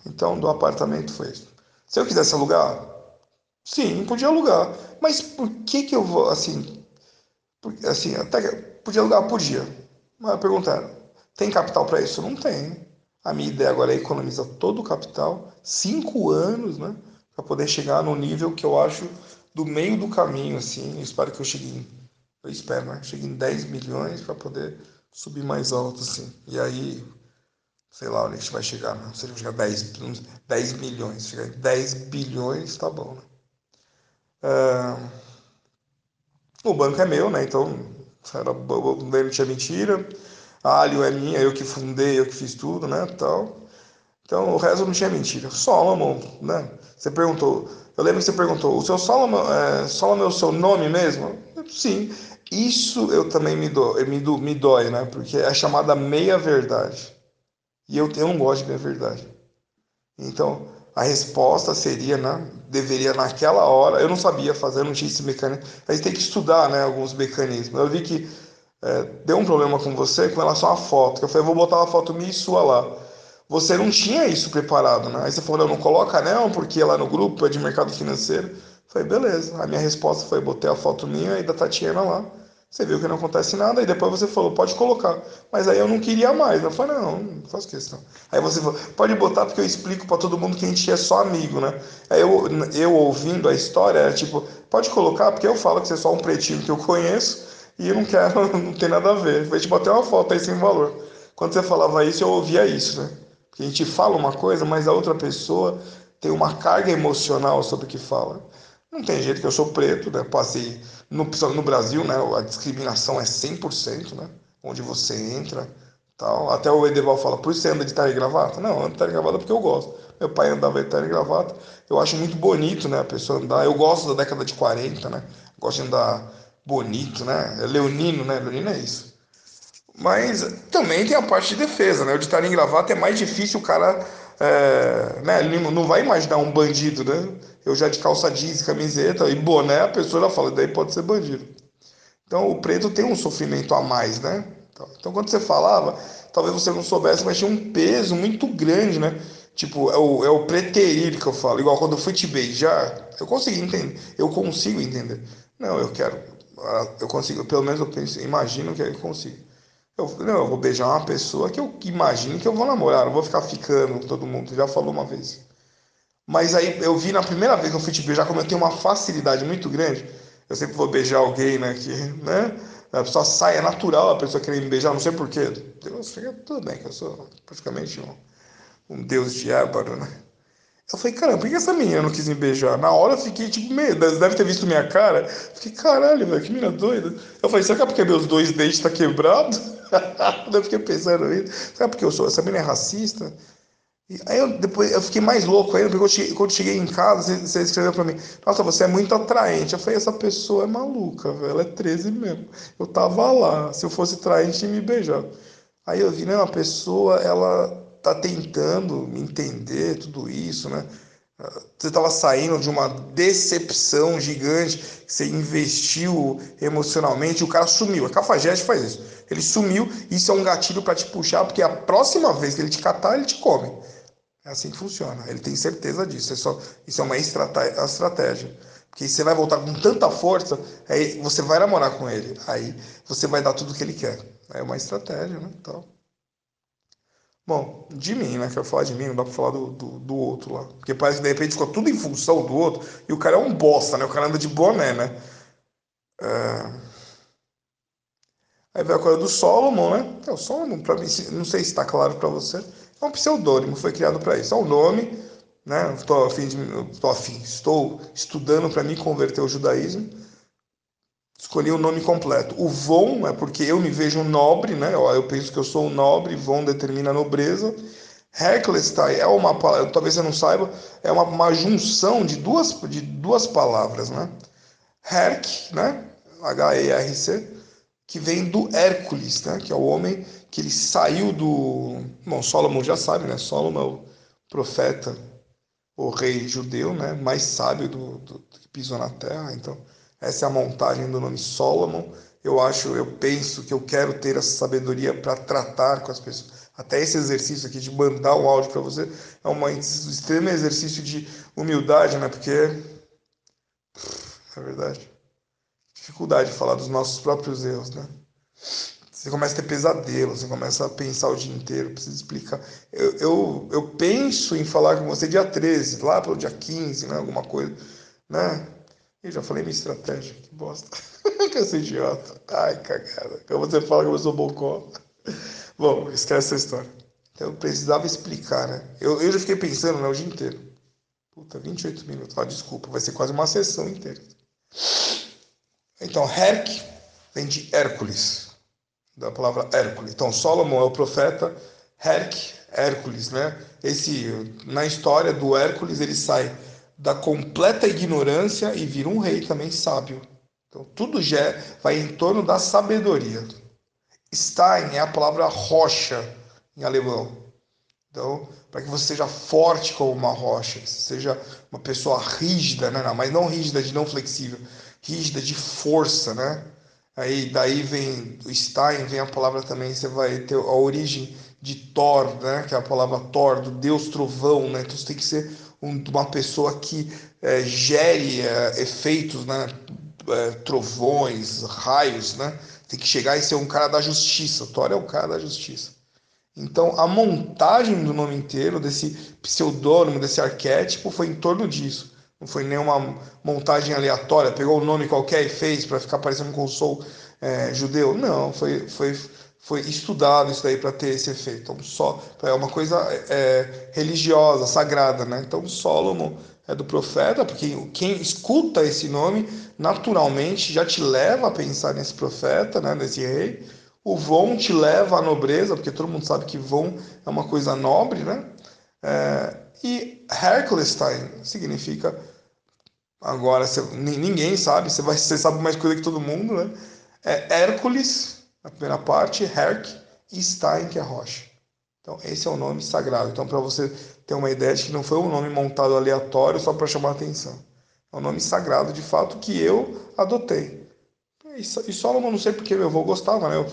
Então, do apartamento foi isso. Se eu quisesse alugar, sim, podia alugar. Mas por que que eu vou, assim, assim, até podia alugar por dia. Mas perguntaram, tem capital para isso? Não tem. A minha ideia agora é economizar todo o capital, cinco anos, né? Para poder chegar no nível que eu acho do meio do caminho, assim. Eu espero que eu chegue em, eu espero, né? Chegue em 10 milhões para poder subir mais alto, assim. E aí, sei lá onde a gente vai chegar, né? Se chegar a 10, 10 milhões, chegar em 10 bilhões, tá bom, né? Uh, o banco é meu, né? Então, era, não tinha mentira. A Alio é minha, eu que fundei, eu que fiz tudo, né? Tal. Então, o resto não tinha mentira. Solomon, né? Você perguntou, eu lembro que você perguntou, o seu Solomon, é, Solomon é o seu nome mesmo? Sim. Isso eu também me, do, me, do, me dói, né? Porque é chamada meia-verdade. E eu, eu não gosto de meia-verdade. Então, a resposta seria, né? Deveria naquela hora, eu não sabia fazer, não tinha esse mecanismo. A gente tem que estudar, né? Alguns mecanismos. Eu vi que é, deu um problema com você com relação à foto. Que eu falei, vou botar uma foto minha e sua lá. Você não tinha isso preparado, né? Aí você falou, não, não coloca não, porque lá no grupo é de mercado financeiro. Eu falei, beleza. A minha resposta foi, botei a foto minha e da Tatiana lá. Você viu que não acontece nada, e depois você falou, pode colocar. Mas aí eu não queria mais. Eu falei, não, não faço questão. Aí você falou, pode botar porque eu explico para todo mundo que a gente é só amigo, né? Aí eu, eu ouvindo a história, era tipo, pode colocar porque eu falo que você é só um pretinho que eu conheço e eu não quero, não tem nada a ver. Vou te botar uma foto aí sem valor. Quando você falava isso, eu ouvia isso, né? Porque a gente fala uma coisa, mas a outra pessoa tem uma carga emocional sobre o que fala. Não tem jeito que eu sou preto, né? Passei no, no Brasil, né, a discriminação é 100%, né? Onde você entra, tal. Até o Edeval fala, por isso você anda de terno e gravata? Não, eu ando de terno e gravata porque eu gosto. Meu pai andava de terno e gravata. Eu acho muito bonito, né, a pessoa andar. Eu gosto da década de 40, né? Gosto de andar bonito, né? É leonino, né? Leonino é isso. Mas também tem a parte de defesa, né? O de terno e gravata é mais difícil o cara é, né, ele não vai imaginar um bandido, né? Eu já de calça jeans, camiseta e boné, a pessoa já fala, daí pode ser bandido. Então o preto tem um sofrimento a mais, né? Então, então quando você falava, talvez você não soubesse, mas tinha um peso muito grande, né? Tipo, é o, é o que eu falo. Igual quando eu fui te beijar, eu consegui entender. Eu consigo entender. Não, eu quero. Ah, eu consigo, pelo menos eu penso, imagino que eu consigo. Eu, não, eu vou beijar uma pessoa que eu imagino que eu vou namorar, não vou ficar ficando com todo mundo. Já falou uma vez. Mas aí eu vi na primeira vez que eu fui te beijar, como eu tenho uma facilidade muito grande. Eu sempre vou beijar alguém, né? Que, né? A pessoa sai, é natural a pessoa querer me beijar, não sei porquê. Deus, tudo bem, que eu sou praticamente um um deus de ébano, né? Eu falei, caramba, por que essa menina não quis me beijar? Na hora eu fiquei, tipo, meio, deve ter visto minha cara. Fiquei, caralho, velho, que menina doida. Eu falei, será que é porque meus dois dentes tá quebrado? eu fiquei pensando isso. Será porque eu sou, essa menina é racista? E aí eu, depois, eu fiquei mais louco ainda, porque eu cheguei, quando cheguei em casa, você, você escreveu pra mim, nossa, você é muito atraente. Eu falei, essa pessoa é maluca, velho, ela é 13 mesmo. Eu tava lá, se eu fosse atraente, ia me beijar. Aí eu vi, né, uma pessoa, ela tá tentando entender tudo isso, né? Você estava saindo de uma decepção gigante, você investiu emocionalmente, o cara sumiu. A cafajeste faz isso. Ele sumiu, isso é um gatilho para te puxar, porque a próxima vez que ele te catar, ele te come. É assim que funciona. Ele tem certeza disso. É só, isso é uma estratégia. Porque você vai voltar com tanta força, aí você vai namorar com ele. Aí você vai dar tudo o que ele quer. É uma estratégia, né? Então. Bom, de mim, né? Quero falar de mim, não dá pra falar do, do, do, outro lá. Porque parece que de repente ficou tudo em função do outro e o cara é um bosta, né? O cara anda de boné, né? É... Aí vem a coisa do Solomon, né? É, o Solomon, pra mim, não sei se está claro para você, é um pseudônimo, foi criado para isso. É um nome, né? Estou afim, de, estou afim, estou estudando para me converter ao judaísmo escolhi o nome completo. O Von é porque eu me vejo nobre, né? Eu penso que eu sou um nobre, Von determina a nobreza. Herklestai é uma talvez você não saiba, é uma, uma junção de duas, de duas palavras, né? Herk, né? H-E-R-C, que vem do Hércules, né? Que é o homem que ele saiu do. Bom, Solomon já sabe, né? Solomon é o profeta, o rei judeu, né? Mais sábio do, do que pisou na terra, então essa é a montagem do nome Solomon. Eu acho, eu penso que eu quero ter essa sabedoria para tratar com as pessoas. Até esse exercício aqui de mandar um áudio para você é um extremo exercício de humildade, né? Porque é verdade. Dificuldade de falar dos nossos próprios erros, né? Você começa a ter pesadelo, você começa a pensar o dia inteiro, precisa explicar. Eu, eu, eu penso em falar com você dia 13, lá pelo dia 15, né? Alguma coisa, né? Eu já falei minha estratégia, que bosta. que eu sou idiota. Ai, cagada. Como você fala que eu sou bocó. Bom, esquece essa história. Então, precisava explicar, né? Eu, eu já fiquei pensando né, o dia inteiro. Puta, 28 minutos. Ah, desculpa, vai ser quase uma sessão inteira. Então, Herc vem de Hércules, da palavra Hércules. Então, Solomon é o profeta, Herc, Hércules, né? Esse, na história do Hércules, ele sai da completa ignorância e vira um rei também sábio. Então, tudo já vai em torno da sabedoria. Stein é a palavra rocha em alemão. Então, para que você seja forte como uma rocha, seja uma pessoa rígida, né? mas não rígida de não flexível, rígida de força, né? Aí daí vem o Stein, vem a palavra também, você vai ter a origem de Thor, né? Que é a palavra Thor, do Deus trovão, né? Então você tem que ser uma pessoa que é, gere é, efeitos, né? É, trovões, raios, né? Tem que chegar e ser um cara da justiça. Thor é o cara da justiça. Então, a montagem do nome inteiro, desse pseudônimo, desse arquétipo, foi em torno disso. Não foi nenhuma montagem aleatória, pegou o um nome qualquer e fez para ficar parecendo com o sou é, judeu. Não, foi, foi foi estudado isso daí para ter esse efeito. Então, só é uma coisa é, religiosa, sagrada, né? Então, Solomon é do profeta, porque quem escuta esse nome naturalmente já te leva a pensar nesse profeta, né? Nesse rei. O Von te leva à nobreza, porque todo mundo sabe que Von é uma coisa nobre, né? É, e Herculestein significa agora você, ninguém sabe, você vai, você sabe mais coisa que todo mundo, né? É Hércules na primeira parte, Herc, e Stein, que é rocha. Então, esse é o nome sagrado. Então, para você ter uma ideia de que não foi um nome montado aleatório só para chamar atenção. É um nome sagrado, de fato, que eu adotei. E Solomon, não sei porque meu avô gostava, né? Eu,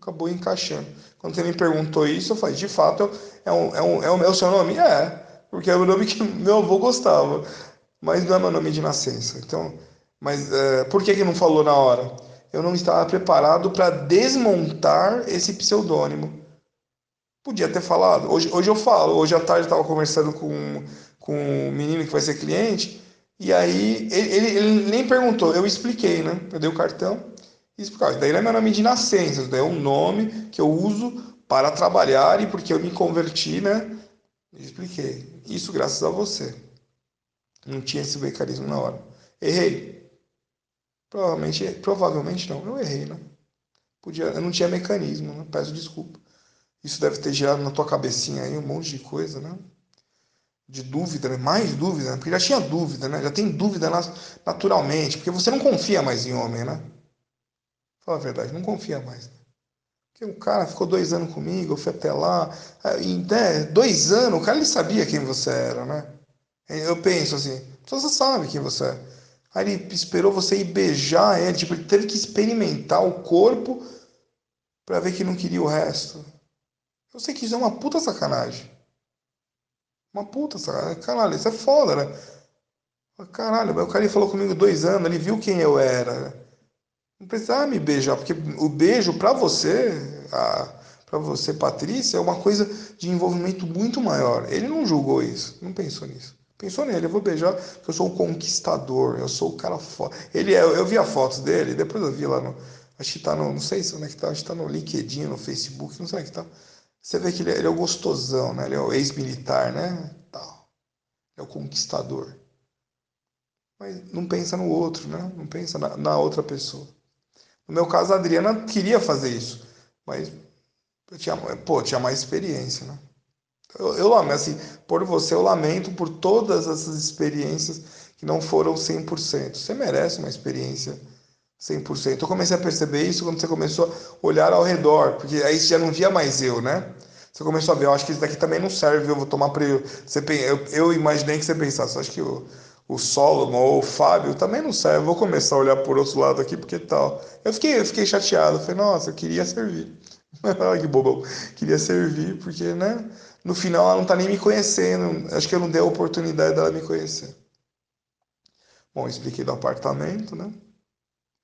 acabou encaixando. Quando você me perguntou isso, eu falei, de fato, é, um, é, um, é, o meu seu nome? É, porque é o nome que meu avô gostava. Mas não é meu nome de nascença. Então, mas é, por que, que não falou na hora? Eu não estava preparado para desmontar esse pseudônimo. Podia ter falado. Hoje, hoje eu falo. Hoje à tarde eu estava conversando com, com um menino que vai ser cliente. E aí ele, ele, ele, nem perguntou. Eu expliquei, né? Eu dei o cartão e expliquei. Daí não é meu nome de nascença. Daí é um nome que eu uso para trabalhar e porque eu me converti, né? expliquei. Isso graças a você. Não tinha esse becarismo na hora. Errei. Provavelmente, provavelmente não. Eu errei, né? Podia, eu não tinha mecanismo, né? Peço desculpa. Isso deve ter gerado na tua cabecinha aí um monte de coisa, né? De dúvida, né? mais dúvida, né? porque já tinha dúvida, né? Já tem dúvida naturalmente, porque você não confia mais em homem, né? Fala a verdade, não confia mais. Né? Porque o cara ficou dois anos comigo, eu fui até lá, em né, dois anos, o cara ele sabia quem você era, né? Eu penso assim, você sabe quem você é. Aí ele esperou você ir beijar ele, tipo, ele teve que experimentar o corpo para ver que não queria o resto. Eu sei que isso é uma puta sacanagem. Uma puta sacanagem. Caralho, isso é foda, né? Caralho, o cara falou comigo dois anos, ele viu quem eu era. Não precisava me beijar, porque o beijo para você, para você, Patrícia, é uma coisa de envolvimento muito maior. Ele não julgou isso, não pensou nisso. Pensou nele, eu vou beijar, porque eu sou um conquistador, eu sou o cara foda. Ele é, eu vi a fotos dele, depois eu vi lá no. Acho que tá no. Não sei se onde é que tá, acho que tá no LinkedIn, no Facebook, não sei onde é que tá. Você vê que ele é, ele é o gostosão, né? Ele é o ex-militar, né? Tal. é o conquistador. Mas não pensa no outro, né? Não pensa na, na outra pessoa. No meu caso, a Adriana queria fazer isso, mas eu tinha, pô, tinha mais experiência, né? Eu, eu lamento, assim, por você, eu lamento por todas essas experiências que não foram 100%. Você merece uma experiência 100%. Eu comecei a perceber isso quando você começou a olhar ao redor, porque aí você já não via mais eu, né? Você começou a ver, eu acho que isso daqui também não serve, eu vou tomar para eu. Eu, eu imaginei que você pensasse, acho que o, o Solomon ou o Fábio também não serve, eu vou começar a olhar por outro lado aqui, porque tal. Eu fiquei, eu fiquei chateado, falei, nossa, eu queria servir. que bobão. Queria servir, porque, né? No final ela não tá nem me conhecendo, acho que eu não dei a oportunidade dela me conhecer. Bom, expliquei do apartamento, né?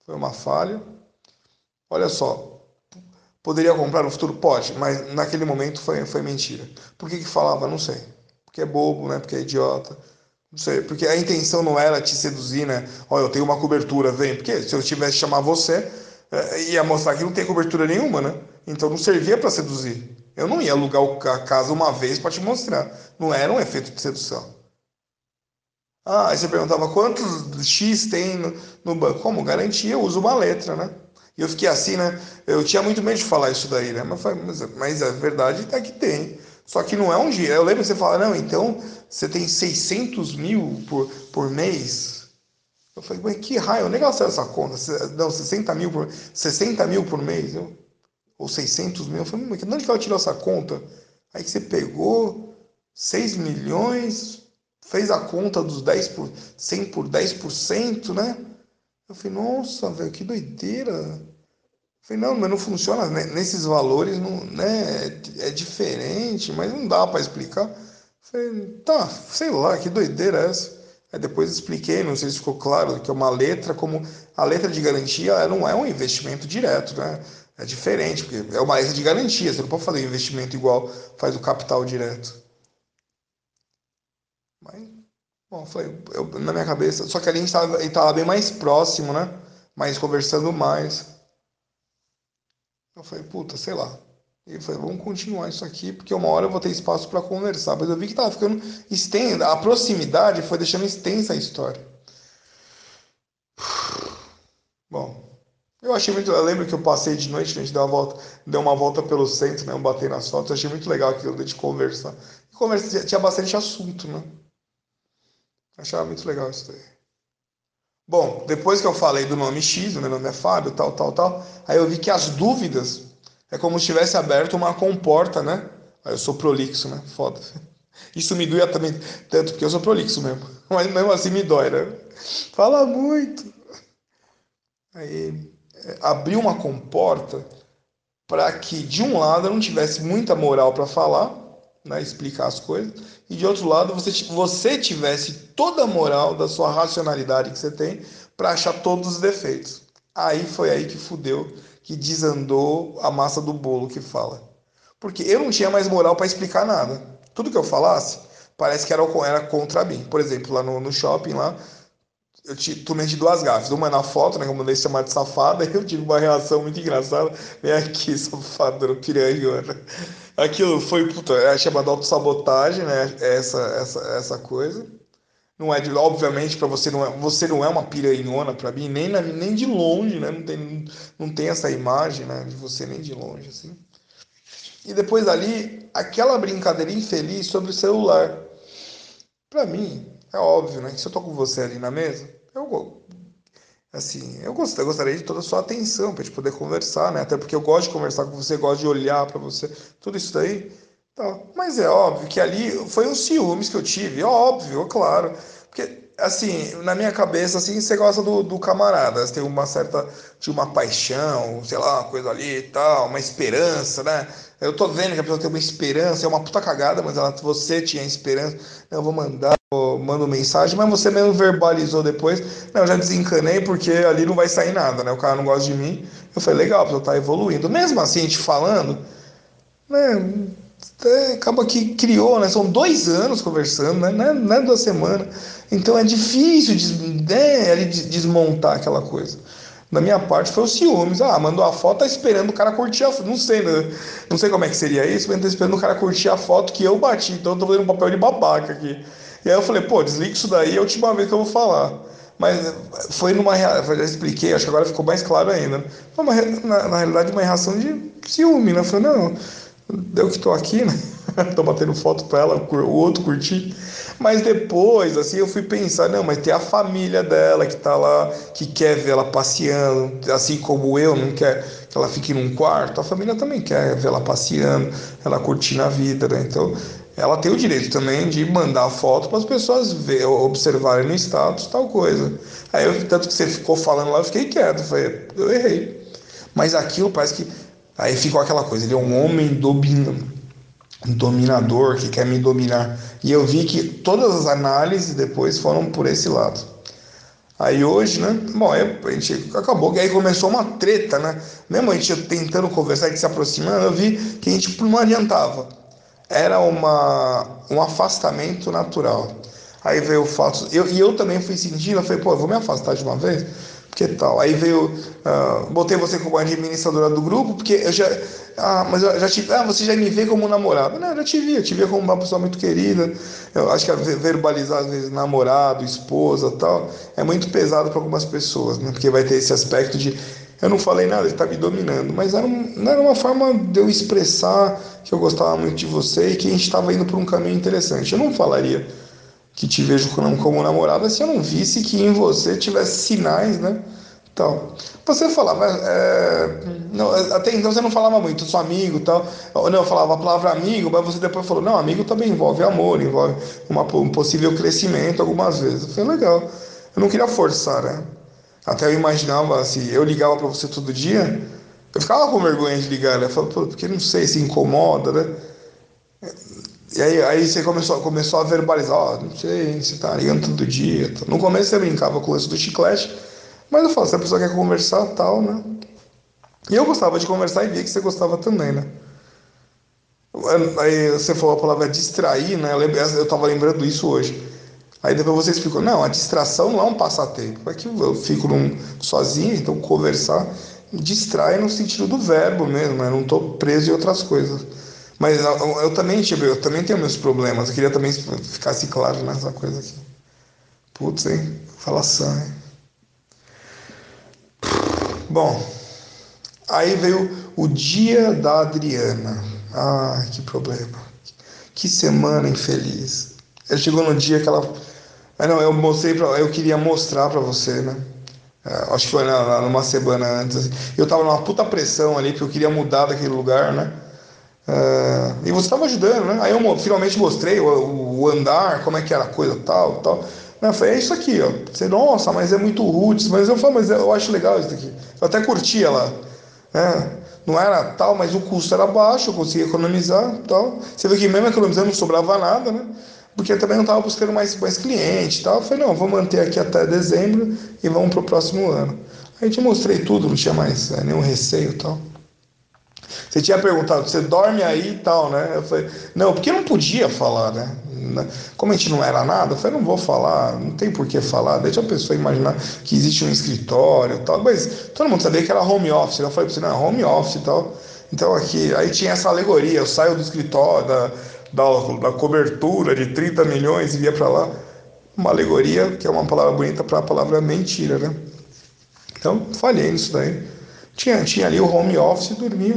Foi uma falha. Olha só, poderia comprar no futuro? Pode, mas naquele momento foi, foi mentira. Por que, que falava? Não sei. Porque é bobo, né? Porque é idiota. Não sei, porque a intenção não era te seduzir, né? Olha, eu tenho uma cobertura, vem. Porque se eu tivesse chamar você, é, ia mostrar que não tem cobertura nenhuma, né? Então não servia para seduzir. Eu não ia alugar a casa uma vez para te mostrar. Não era um efeito de sedução. Ah, aí você perguntava quantos X tem no, no banco. Como garantia, eu uso uma letra, né? E eu fiquei assim, né? Eu tinha muito medo de falar isso daí, né? Mas, mas, mas a verdade é que tem. Só que não é um dia. Eu lembro que você fala, não, então você tem 600 mil por, por mês. Eu falei, mas que raio, eu nem gastei essa conta. Não, 60 mil por, 60 mil por mês. Eu, ou 600 mil. Eu falei, mas de onde que ela tirou essa conta? Aí que você pegou 6 milhões fez a conta dos 10 por 100 por 10%, né? Eu falei, nossa, velho, que doideira. Eu falei, não, mas não funciona né? nesses valores, não, né? É, é diferente, mas não dá para explicar. Eu falei, tá, sei lá, que doideira é essa? Aí depois expliquei, não sei se ficou claro, que é uma letra como a letra de garantia, ela não é um investimento direto, né? É diferente, porque é uma letra de garantia, você não pode fazer investimento igual faz o capital direto. Mas, bom, foi eu, na minha cabeça. Só que ali a gente tava, tava bem mais próximo, né? Mais conversando mais. Eu falei, puta, sei lá. E falei, vamos continuar isso aqui, porque uma hora eu vou ter espaço para conversar. Mas eu vi que tava ficando extensa. A proximidade foi deixando extensa a história. Bom, eu achei muito. Eu lembro que eu passei de noite, a gente deu uma volta, deu uma volta pelo centro, né? Eu bati nas fotos. Eu achei muito legal aquilo de conversar. Conversa, tinha bastante assunto, né? Achava muito legal isso daí. Bom, depois que eu falei do nome X, o meu nome é Fábio, tal, tal, tal, aí eu vi que as dúvidas é como se tivesse aberto uma comporta, né? Aí eu sou prolixo, né? Foda. Isso me doía também, tanto porque eu sou prolixo mesmo. Mas mesmo assim me dói, né? Fala muito. Aí abriu uma comporta para que de um lado eu não tivesse muita moral para falar, né, explicar as coisas, e de outro lado você, você tivesse toda a moral da sua racionalidade que você tem para achar todos os defeitos. Aí foi aí que fudeu, que desandou a massa do bolo que fala. Porque eu não tinha mais moral para explicar nada. Tudo que eu falasse parece que era, era contra mim. Por exemplo, lá no, no shopping lá, eu tomei de duas gafes. Uma na foto, né? Que eu mandei chamar de safada, e eu tive uma reação muito engraçada. Vem aqui, safadora, piranhona. Aquilo foi, puta, é chamado autossabotagem, né? Essa, essa, essa coisa. Não é de, obviamente, para você não é, você não é uma piranhona para mim, nem, na, nem de longe, né? Não tem, não tem essa imagem, né? De você nem de longe, assim. E depois ali, aquela brincadeira infeliz sobre o celular. Para mim, é óbvio, né? Que se eu tô com você ali na mesa, eu assim, eu gostaria, de toda a sua atenção para gente poder conversar, né? Até porque eu gosto de conversar com você, gosto de olhar para você, tudo isso daí. Tá. Mas é óbvio que ali foi um ciúmes que eu tive, óbvio, claro. Porque, assim, na minha cabeça, assim, você gosta do, do camarada, você tem uma certa, de uma paixão, sei lá, uma coisa ali e tal, uma esperança, né? Eu tô vendo que a pessoa tem uma esperança, é uma puta cagada, mas ela, você tinha esperança. Eu vou mandar, eu mando mensagem, mas você mesmo verbalizou depois. Não, eu já desencanei porque ali não vai sair nada, né? O cara não gosta de mim. Eu falei, legal, a pessoa tá evoluindo. Mesmo assim, a gente falando, né? É, acaba que criou, né? São dois anos conversando, né? Não é, é duas semanas. Então é difícil né, desmontar aquela coisa. Da minha parte foi o ciúmes. Ah, mandou a foto, tá esperando o cara curtir a foto. Não sei, né? Não sei como é que seria isso, mas tá esperando o cara curtir a foto que eu bati. Então eu tô fazendo um papel de babaca aqui. E aí eu falei, pô, desliga isso daí, é a última vez que eu vou falar. Mas foi numa reação, já expliquei, acho que agora ficou mais claro ainda. Foi uma, na, na realidade, uma reação de ciúme, né? Eu falei, não, eu que tô aqui, né? tô batendo foto pra ela, o outro curtir. Mas depois, assim, eu fui pensar, não, mas tem a família dela que tá lá, que quer ver ela passeando, assim como eu, não quer que ela fique num quarto, a família também quer ver ela passeando, ela curtindo a vida, né? Então, ela tem o direito também de mandar foto para as pessoas ver, observarem no status tal coisa. Aí, eu, tanto que você ficou falando lá, eu fiquei quieto, falei, eu errei. Mas aquilo parece que. Aí ficou aquela coisa, ele é um homem dominando um dominador que quer me dominar. E eu vi que todas as análises depois foram por esse lado. Aí hoje, né? Bom, a gente acabou que aí começou uma treta, né? Mesmo a gente tentando conversar e se aproximando, eu vi que a gente não adiantava. Era uma, um afastamento natural. Aí veio o fato. Eu, e eu também fui sentindo, eu falei, pô, eu vou me afastar de uma vez que tal? Aí veio, uh, botei você como administradora do grupo, porque eu já, ah, mas eu já tive, ah, você já me vê como namorado. Não, eu já te vi, eu te vi como uma pessoa muito querida. Eu acho que verbalizar, às vezes, namorado, esposa tal, é muito pesado para algumas pessoas, né? Porque vai ter esse aspecto de, eu não falei nada, ele está me dominando, mas era, um, era uma forma de eu expressar que eu gostava muito de você e que a gente estava indo por um caminho interessante. Eu não falaria que te vejo como, namorada se eu não visse que em você tivesse sinais, né? Então, você falava, é, não, até então você não falava muito, sou amigo tal. Não, eu falava a palavra amigo, mas você depois falou, não, amigo também envolve amor, envolve uma, um possível crescimento algumas vezes. Falei, legal. Eu não queria forçar, né? Até eu imaginava, assim, eu ligava para você todo dia, eu ficava com vergonha de ligar, né? Eu falava, porque não sei, se incomoda, né? E aí, aí você começou, começou a verbalizar, ó, oh, não sei, você tá ligando todo dia. No começo você brincava com o lance do chiclete, mas eu falo, se a pessoa quer conversar, tal, né? E eu gostava de conversar e via que você gostava também, né? Aí você falou a palavra distrair, né? Eu, eu tava lembrando isso hoje. Aí depois você explicou, não, a distração não é um passatempo, é que eu fico num, sozinho, então conversar distrai no sentido do verbo mesmo, né? Não tô preso em outras coisas. Mas eu, eu, também tive, eu também tenho meus problemas. Eu queria também ficasse claro nessa coisa aqui. Putz, hein? Falação, hein? Bom, aí veio o dia da Adriana. Ah, que problema. Que semana infeliz. Eu chegou no dia que ela. Ah, não, eu mostrei pra... Eu queria mostrar pra você, né? É, acho que foi na, numa semana antes. Assim. Eu tava numa puta pressão ali, porque eu queria mudar daquele lugar, né? É, e você estava ajudando, né? Aí eu finalmente mostrei o, o, andar, como é que era a coisa tal, tal. Eu falei, é isso aqui, ó. Você, nossa, mas é muito roots. Mas eu falei, mas eu acho legal isso daqui. Eu até curtia lá. Né? Não era tal, mas o custo era baixo, eu conseguia economizar tal. Você vê que mesmo economizando não sobrava nada, né? Porque eu também não estava buscando mais, mais cliente tal. Eu falei, não, vou manter aqui até dezembro e vamos para o próximo ano. Aí eu te mostrei tudo, não tinha mais é, nenhum receio tal. Você tinha perguntado, você dorme aí e tal, né? Eu falei, não, porque eu não podia falar, né? Como a gente não era nada, eu falei, não vou falar, não tem por que falar, deixa a pessoa imaginar que existe um escritório e tal, mas todo mundo sabia que era home office, eu falei pra você, não, é home office e tal. Então aqui, aí tinha essa alegoria, eu saio do escritório, da, da, da cobertura de 30 milhões e ia para lá. Uma alegoria, que é uma palavra bonita para a palavra mentira, né? Então, falhei nisso daí. Tinha, tinha ali o home office, dormia.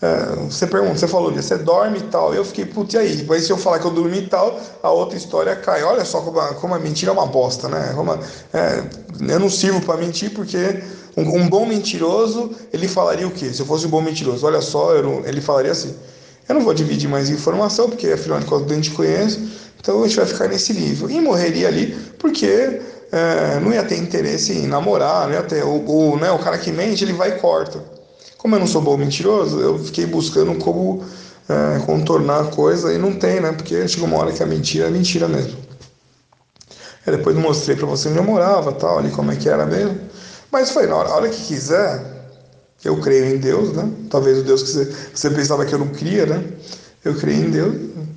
É, você pergunta, você falou, você dorme e tal. Eu fiquei, putz, e aí? Depois se eu falar que eu dormi e tal, a outra história cai. Olha só como a, como a mentira é uma bosta, né? Como a, é, eu não sirvo para mentir porque um, um, bom mentiroso, ele falaria o quê? Se eu fosse um bom mentiroso, olha só, eu, ele falaria assim: eu não vou dividir mais informação porque afinal de contas a gente conhece, então a gente vai ficar nesse nível. E morreria ali porque é, não ia ter interesse em namorar, não ia ter. O, o, né, o cara que mente, ele vai e corta. Como eu não sou bom mentiroso, eu fiquei buscando como é, contornar a coisa e não tem, né? Porque chegou uma hora que a mentira é mentira mesmo. Aí depois mostrei para você onde eu morava, tal, ali como é que era mesmo. Mas foi na hora, hora que quiser, eu creio em Deus, né? Talvez o Deus que você, você pensava que eu não cria, né? Eu creio em Deus,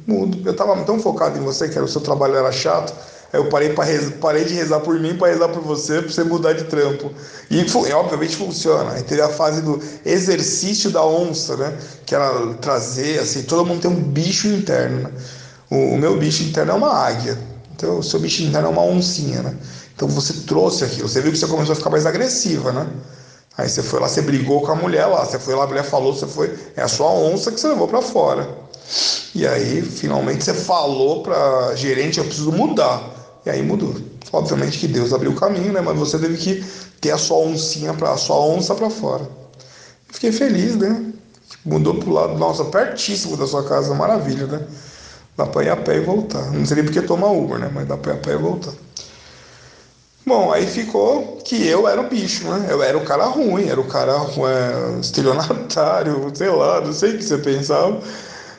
mudo. Eu estava tão focado em você que o seu trabalho era chato, eu parei, reza, parei de rezar por mim para rezar por você, para você mudar de trampo. E, e obviamente funciona. Aí teve a fase do exercício da onça, né? Que era trazer, assim, todo mundo tem um bicho interno. Né? O, o meu bicho interno é uma águia. Então o seu bicho interno é uma oncinha, né? Então você trouxe aquilo. Você viu que você começou a ficar mais agressiva, né? Aí você foi lá, você brigou com a mulher lá. Você foi lá, a mulher falou, você foi. É a sua onça que você levou para fora. E aí, finalmente, você falou para gerente: eu preciso mudar. E aí mudou. Obviamente que Deus abriu o caminho, né? Mas você teve que ter a sua oncinha para a sua onça para fora. Fiquei feliz, né? Mudou pro lado, nossa, pertíssimo da sua casa, maravilha, né? Dá para ir a pé e voltar. Não seria porque tomar Uber, né? Mas dá para ir a pé e voltar. Bom, aí ficou que eu era o bicho, né? Eu era o cara ruim, era o cara é, estelionatário, sei lá, não sei o que você pensava.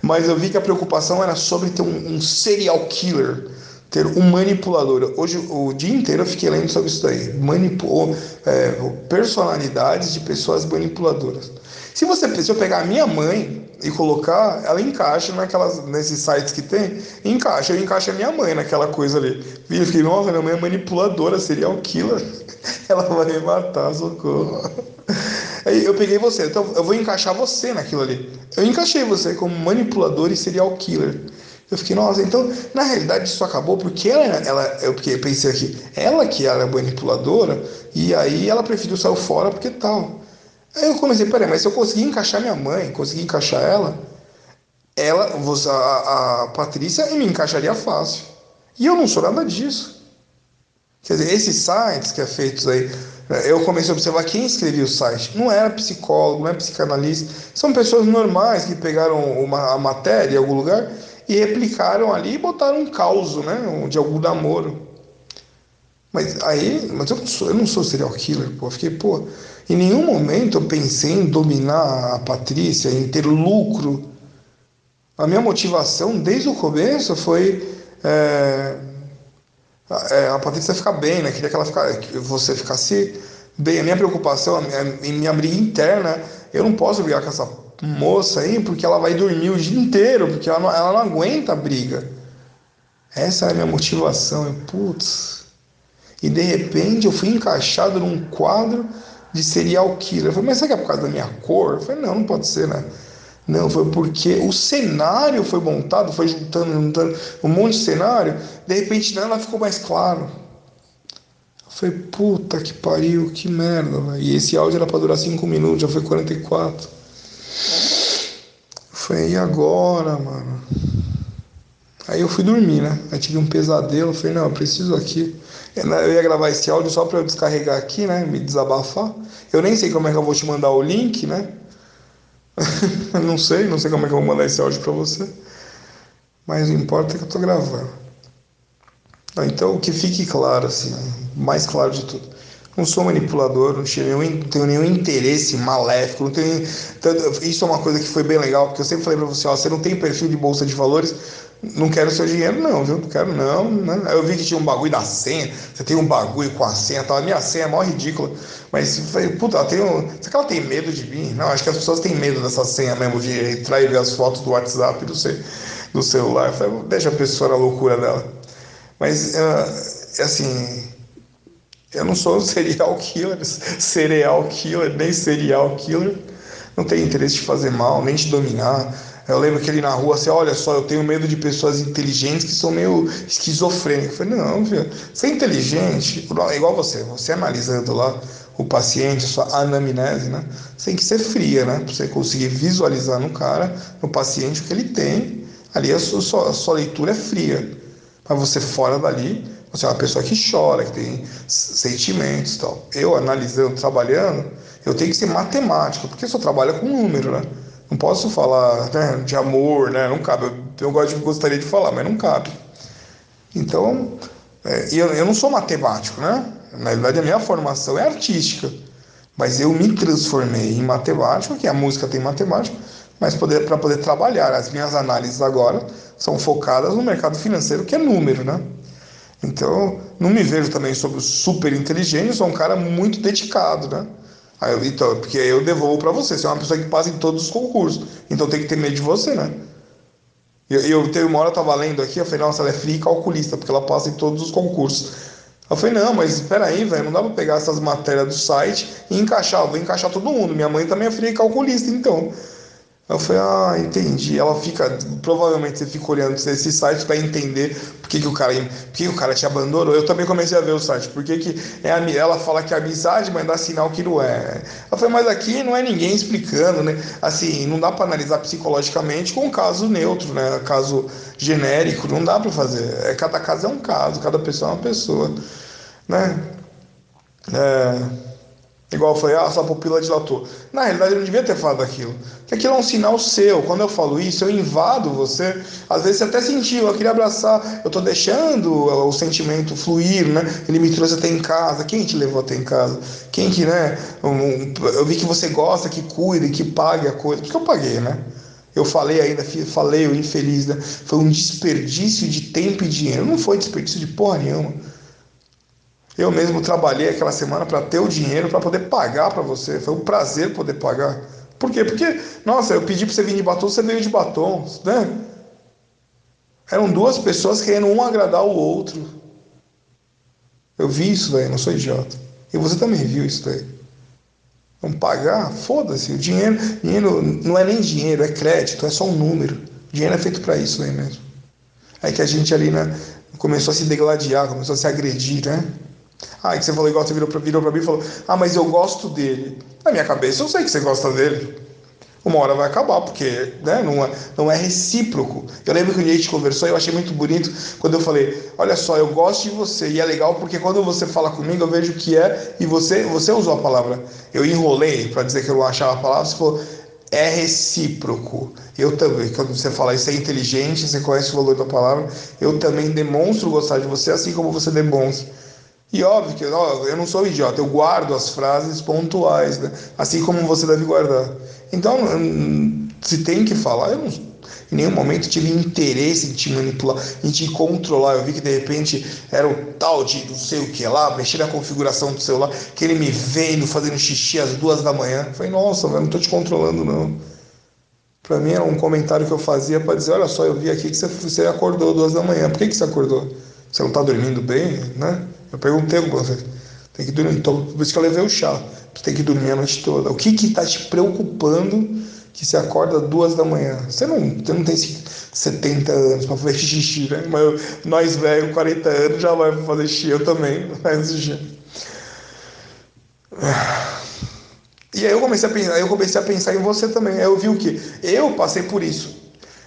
Mas eu vi que a preocupação era sobre ter um, um serial killer ter um manipulador. Hoje, o dia inteiro eu fiquei lendo sobre isso daí. Manipu é, personalidades de pessoas manipuladoras. Se você se eu pegar a minha mãe e colocar, ela encaixa naquelas, nesses sites que tem, encaixa, eu encaixo a minha mãe naquela coisa ali. E eu fiquei, nossa, minha mãe é manipuladora, serial killer. ela vai me matar, socorro. Aí eu peguei você, então eu vou encaixar você naquilo ali. Eu encaixei você como manipulador e serial killer. Eu fiquei, nossa, então, na realidade isso acabou porque ela, ela eu pensei aqui, ela que era manipuladora, e aí ela preferiu sair fora porque tal. Aí eu comecei, peraí, mas se eu conseguir encaixar minha mãe, conseguir encaixar ela, ela, a, a Patrícia, me encaixaria fácil. E eu não sou nada disso. Quer dizer, esses sites que é feitos aí, eu comecei a observar quem escrevia o site. Não era psicólogo, não é psicanalista. São pessoas normais que pegaram uma, a matéria em algum lugar e replicaram ali e botaram um caos, né? De algum namoro. Mas aí, mas eu não sou, eu não sou serial killer, pô. Fiquei, pô, em nenhum momento eu pensei em dominar a Patrícia, em ter lucro. A minha motivação desde o começo foi é, é, a Patrícia ficar bem, né? Queria que ela ficar, que você ficasse bem. A minha preocupação, a minha, a minha briga interna, eu não posso brigar com essa moça aí porque ela vai dormir o dia inteiro, porque ela não, ela não aguenta a briga. Essa é a minha motivação. Eu, putz. E de repente eu fui encaixado num quadro de serial killer. Eu falei, mas será que é por causa da minha cor? Eu falei, não, não pode ser, né? Não, foi porque o cenário foi montado, foi juntando, juntando um monte de cenário, de repente ela ficou mais claro. Eu falei, puta que pariu, que merda, véio. E esse áudio era pra durar 5 minutos, já foi 44. Falei, e agora, mano? Aí eu fui dormir, né? Aí tive um pesadelo, falei, não, eu preciso aqui. Eu ia gravar esse áudio só para eu descarregar aqui, né? Me desabafar. Eu nem sei como é que eu vou te mandar o link, né? não sei, não sei como é que eu vou mandar esse áudio para você. Mas o importa é que eu tô gravando. Então, que fique claro, assim, mais claro de tudo. Não sou manipulador, não tenho nenhum, não tenho nenhum interesse maléfico. Não tenho, isso é uma coisa que foi bem legal, porque eu sempre falei para você: ó, você não tem perfil de bolsa de valores, não quero seu dinheiro, não, viu? Não quero, não. Né? Eu vi que tinha um bagulho da senha, você tem um bagulho com a senha, tal. a minha senha é mó ridícula. Mas falei, puta, tem um... será que ela tem medo de mim? Não, acho que as pessoas têm medo dessa senha mesmo, de entrar e ver as fotos do WhatsApp do, seu, do celular. Eu falei, deixa a pessoa na loucura dela. Mas, uh, assim, eu não sou serial killer, serial killer, nem serial killer. Não tenho interesse de fazer mal, nem de dominar eu lembro que ele na rua, assim, olha só, eu tenho medo de pessoas inteligentes que são meio esquizofrênicas. Eu falei, não, filho, você é inteligente, é igual você, você analisando lá o paciente, a sua anamnese, né? Você tem que ser fria, né? Pra você conseguir visualizar no cara, no paciente, o que ele tem. Ali a sua, a sua leitura é fria. Mas você fora dali, você é uma pessoa que chora, que tem sentimentos e tal. Eu, analisando, trabalhando, eu tenho que ser matemático, porque eu só trabalho com número, né? Não posso falar né, de amor, né? Não cabe. Eu, eu gosto gostaria de falar, mas não cabe. Então, é, eu, eu não sou matemático, né? Na verdade, a minha formação é artística. Mas eu me transformei em matemático, que a música tem matemática, mas para poder trabalhar. As minhas análises agora são focadas no mercado financeiro, que é número, né? Então, não me vejo também sobre super inteligente, sou um cara muito dedicado, né? Aí eu, então, porque eu devolvo para você. Você é uma pessoa que passa em todos os concursos. Então tem que ter medo de você, né? Eu, eu teve uma hora eu tava lendo aqui, eu falei, nossa, ela é fria e calculista, porque ela passa em todos os concursos. Eu falei, não, mas espera aí, velho, não dá pra pegar essas matérias do site e encaixar, eu vou encaixar todo mundo. Minha mãe também é fria e calculista, então. Eu falei, ah, entendi. Ela fica, provavelmente você fica olhando esses sites para entender por que, que o cara, por que, que o cara te abandonou. Eu também comecei a ver o site, porque que é ela fala que é amizade, mas dá sinal que não é. Eu falei, mas aqui não é ninguém explicando, né? Assim, não dá para analisar psicologicamente com um caso neutro, né? Caso genérico, não dá para fazer. É, cada caso é um caso, cada pessoa é uma pessoa, né? É... Igual eu falei, ah, sua pupila dilatou. Na realidade, eu não devia ter falado aquilo. Porque aquilo é um sinal seu. Quando eu falo isso, eu invado você. Às vezes você até sentiu, eu queria abraçar. Eu estou deixando o sentimento fluir, né? Ele me trouxe até em casa. Quem te levou até em casa? Quem que, né? Eu vi que você gosta, que cuida, que pague a coisa. Porque eu paguei, né? Eu falei ainda, falei o infeliz, né? Foi um desperdício de tempo e dinheiro. Não foi desperdício de porra nenhuma. Eu mesmo trabalhei aquela semana para ter o dinheiro para poder pagar para você. Foi um prazer poder pagar. Por quê? Porque, nossa, eu pedi para você vir de batom, você veio de batom, né? Eram duas pessoas querendo um agradar o outro. Eu vi isso daí, não sou idiota. E você também viu isso daí. Vamos pagar? Foda-se. O dinheiro, dinheiro não é nem dinheiro, é crédito, é só um número. O dinheiro é feito para isso aí mesmo. É que a gente ali né, começou a se degladiar, começou a se agredir, né? Ah, que você falou igual você virou pra, virou pra mim e falou: Ah, mas eu gosto dele. Na minha cabeça eu sei que você gosta dele. Uma hora vai acabar, porque né, não, é, não é recíproco. Eu lembro que o Nietzsche conversou e eu achei muito bonito quando eu falei: Olha só, eu gosto de você. E é legal porque quando você fala comigo, eu vejo que é. E você, você usou a palavra. Eu enrolei para dizer que eu não achava a palavra. Você falou: É recíproco. Eu também, quando você fala isso é inteligente, você conhece o valor da palavra. Eu também demonstro gostar de você, assim como você demonstra. E óbvio que ó, eu não sou idiota, eu guardo as frases pontuais, né? assim como você deve guardar. Então, hum, se tem que falar, eu não, em nenhum momento tive interesse em te manipular, em te controlar. Eu vi que de repente era o tal de não sei o que lá, mexer na configuração do celular, que ele me vendo fazendo xixi às duas da manhã. Eu falei, nossa, velho, não tô te controlando não. Para mim era um comentário que eu fazia para dizer, olha só, eu vi aqui que você, você acordou duas da manhã. Por que, que você acordou? Você não tá dormindo bem, né? Eu perguntei para você, tem que dormir, então, por isso que eu levei o chá. Você tem que dormir a noite toda. O que que tá te preocupando que você acorda duas da manhã? Você não, você não tem 70 anos para fazer xixi, né? Mas nós velhos, 40 anos, já vai fazer xixi, eu também, faz xixi. E aí eu comecei a pensar, eu comecei a pensar em você também. Aí eu vi o que? Eu passei por isso.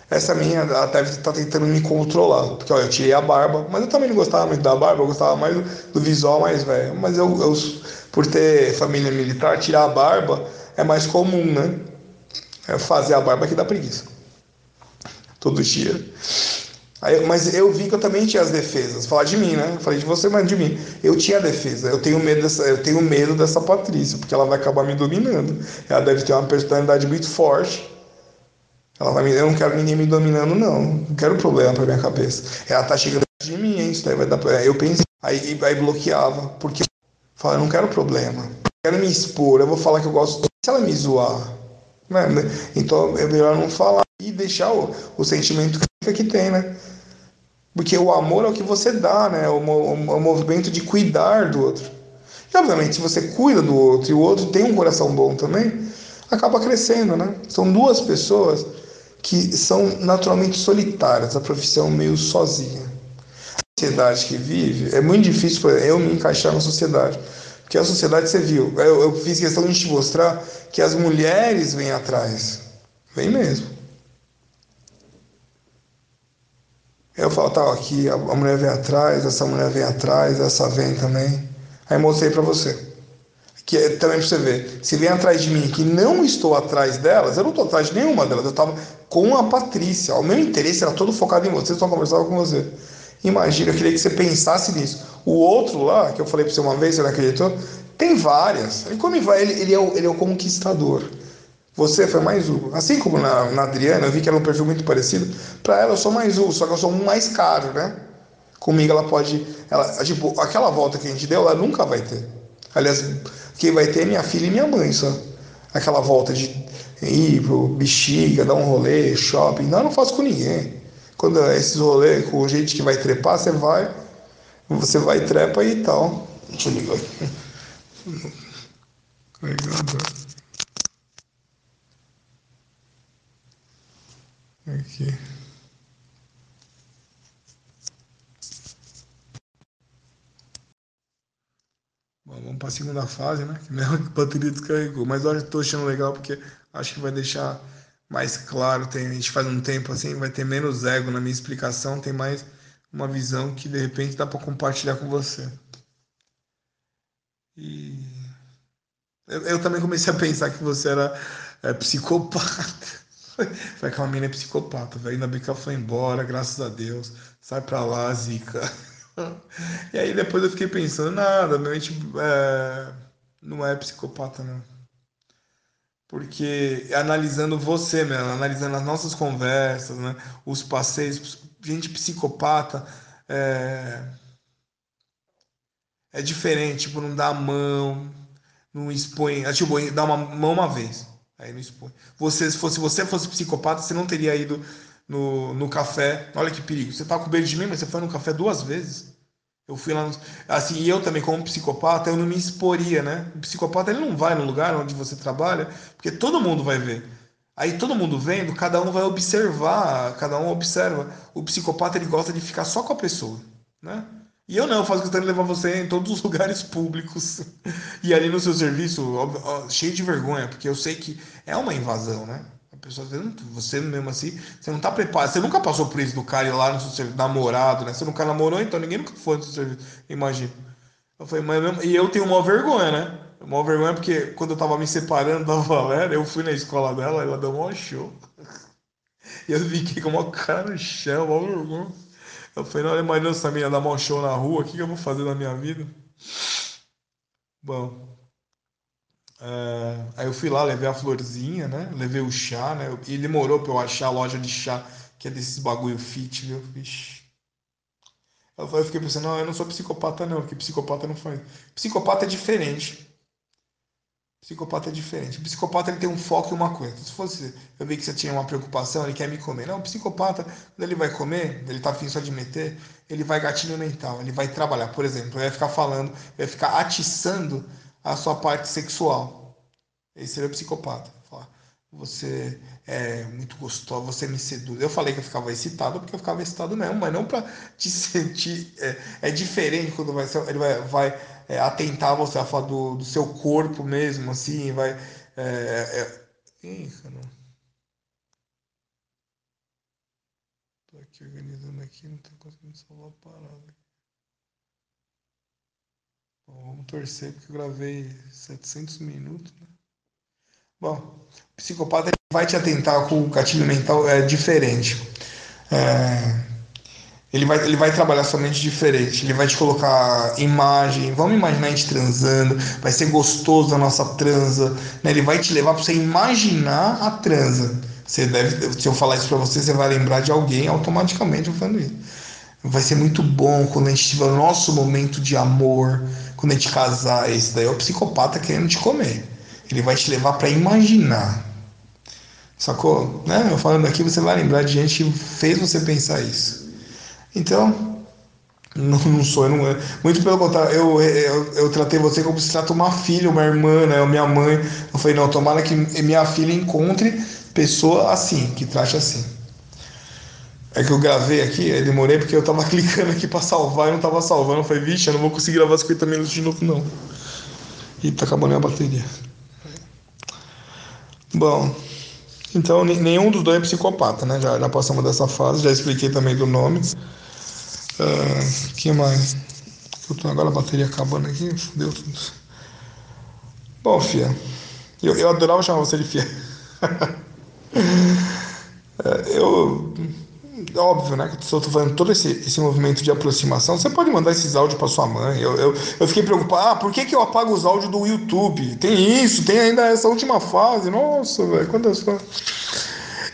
Essa minha até está tentando me controlar. Porque ó, eu tirei a barba, mas eu também não gostava muito da barba, eu gostava mais do visual mais velho. Mas eu, eu, por ter família militar, tirar a barba é mais comum, né? É fazer a barba que dá preguiça. Todo dia. Aí, mas eu vi que eu também tinha as defesas. Falar de mim, né? Falei de você, mas de mim. Eu tinha defesa. Eu tenho medo dessa, eu tenho medo dessa Patrícia, porque ela vai acabar me dominando. Ela deve ter uma personalidade muito forte. Ela vai me, eu não quero ninguém me dominando, não. Não quero problema pra minha cabeça. Ela tá chegando de mim, hein? Isso daí vai dar. Eu pensei. Aí, aí bloqueava, porque fala, eu não quero problema. Eu quero me expor, eu vou falar que eu gosto. Se ela me zoar, né? Então é melhor não falar e deixar o, o sentimento que tem, né? Porque o amor é o que você dá, né? O, o, o movimento de cuidar do outro. E obviamente, se você cuida do outro e o outro tem um coração bom também, acaba crescendo, né? São duas pessoas que são naturalmente solitárias, a profissão meio sozinha. A sociedade que vive, é muito difícil eu me encaixar na sociedade. Porque a sociedade, você viu, eu, eu fiz questão de te mostrar que as mulheres vêm atrás. Vem mesmo. Eu falo, tá, aqui a mulher vem atrás, essa mulher vem atrás, essa vem também. Aí mostrei para você. Que é, também pra você ver, se vem atrás de mim que não estou atrás delas, eu não estou atrás de nenhuma delas, eu estava com a Patrícia. O meu interesse era todo focado em você, só conversava com você. Imagina, eu queria que você pensasse nisso. O outro lá, que eu falei para você uma vez, você não acreditou? Tem várias. Ele, ele, ele, é o, ele é o conquistador. Você foi mais um. Assim como na, na Adriana, eu vi que era um perfil muito parecido. Para ela, eu sou mais um, só que eu sou um mais caro, né? Comigo ela pode. Ela, tipo, aquela volta que a gente deu, ela nunca vai ter. Aliás, quem vai ter é minha filha e minha mãe só. Aquela volta de ir pro bexiga, dar um rolê, shopping. Não, eu não faço com ninguém. Quando é esses rolês com gente que vai trepar, você vai, você vai trepa e tal. Deixa eu ligar aqui. Aqui. Bom, vamos para a segunda fase, né? Que a bateria descarregou. Mas eu estou achando legal porque acho que vai deixar mais claro. Tem, a gente faz um tempo assim, vai ter menos ego na minha explicação, tem mais uma visão que de repente dá para compartilhar com você. E eu, eu, também comecei a pensar que você era é, psicopata. Foi aquela menina é psicopata, velho. Ainda bem que ela foi embora, graças a Deus. Sai pra lá, Zica. E aí depois eu fiquei pensando, nada, meu mente é, não é psicopata, não. Porque analisando você mesmo, analisando as nossas conversas, né? Os passeios, gente psicopata é, é diferente, tipo, não dá a mão, não expõe, é, tipo, dá uma mão uma vez. Aí não expõe. Você, se fosse você fosse psicopata, você não teria ido no, no café. Olha que perigo. Você tá com medo de mim, mas você foi no café duas vezes. Eu fui lá, assim, eu também como psicopata, eu não me exporia, né? O psicopata ele não vai no lugar onde você trabalha, porque todo mundo vai ver. Aí todo mundo vendo, cada um vai observar, cada um observa. O psicopata ele gosta de ficar só com a pessoa, né? E eu não, eu faço questão de levar você em todos os lugares públicos. E ali no seu serviço, ó, ó, cheio de vergonha, porque eu sei que é uma invasão, né? Pessoa, você mesmo assim, você não tá preparado. Você nunca passou por isso do cara ir lá no seu serviço, namorado, né? Você nunca namorou, então ninguém nunca foi no seu serviço, imagina. Eu falei, mas mesmo... E eu tenho uma vergonha, né? Uma vergonha porque quando eu tava me separando da Valéria, eu fui na escola dela, ela deu um show. E eu fiquei com uma cara no chão, uma vergonha. Eu falei, olha, imagina essa menina dar um show na rua, o que, que eu vou fazer na minha vida? Bom, é, aí eu fui lá, levei a florzinha, né? Levei o chá, né? E demorou pra eu achar a loja de chá, que é desses bagulho fit, viu? Vixe. Eu fiquei pensando, não, eu não sou psicopata não, porque psicopata não faz. Psicopata é diferente. Psicopata é diferente. O psicopata ele tem um foco em uma coisa. Se fosse, eu vi que você tinha uma preocupação, ele quer me comer. Não, o psicopata, quando ele vai comer, ele tá afim só de meter, ele vai gatilho mental, ele vai trabalhar. Por exemplo, ele vai ficar falando, vai ficar atiçando a sua parte sexual. Esse seria o psicopata. Você é muito gostoso, você me seduz. Eu falei que eu ficava excitado porque eu ficava excitado mesmo, mas não para te sentir. É, é, diferente quando vai, ele vai, vai é, atentar você a falar do, do seu corpo mesmo, assim, vai. É, é... Ih, cara. Tô aqui organizando aqui, não tô conseguindo salvar a parada. Bom, vamos torcer porque eu gravei 700 minutos, né? Bom, psicopata vai te atentar com o gatilho mental é diferente. É, ele, vai, ele vai trabalhar sua mente diferente. Ele vai te colocar imagem. Vamos imaginar a gente transando. Vai ser gostoso a nossa transa. Né? Ele vai te levar para você imaginar a transa. Você deve, se eu falar isso para você, você vai lembrar de alguém automaticamente falando isso. Vai ser muito bom quando a gente tiver o nosso momento de amor, quando a gente casar. Esse daí é o psicopata querendo te comer. Ele vai te levar para imaginar. Sacou? Né? Eu falando aqui, você vai lembrar de gente que fez você pensar isso. Então, não, não sou, eu não, muito pelo contrário, eu, eu, eu tratei você como se trata uma filha, uma irmã, né, minha mãe. Eu falei, não, tomara que minha filha encontre pessoa assim, que trate assim. É que eu gravei aqui, demorei porque eu tava clicando aqui pra salvar e não tava salvando. Eu falei, vixe, eu não vou conseguir gravar 50 minutos de novo, não. E tá acabando a bateria. Bom, então nenhum dos dois é psicopata, né? Já, já passamos dessa fase, já expliquei também do nome. Uh, que mais? Eu tô agora a bateria acabando aqui, fudeu tudo. Bom, Fia, eu, eu adorava chamar você de Fia. É, eu óbvio, né? Que eu tô fazendo todo esse, esse movimento de aproximação. Você pode mandar esses áudios para sua mãe. Eu, eu, eu, fiquei preocupado. Ah, por que, que eu apago os áudios do YouTube? Tem isso, tem ainda essa última fase. Nossa, velho, quantas fases.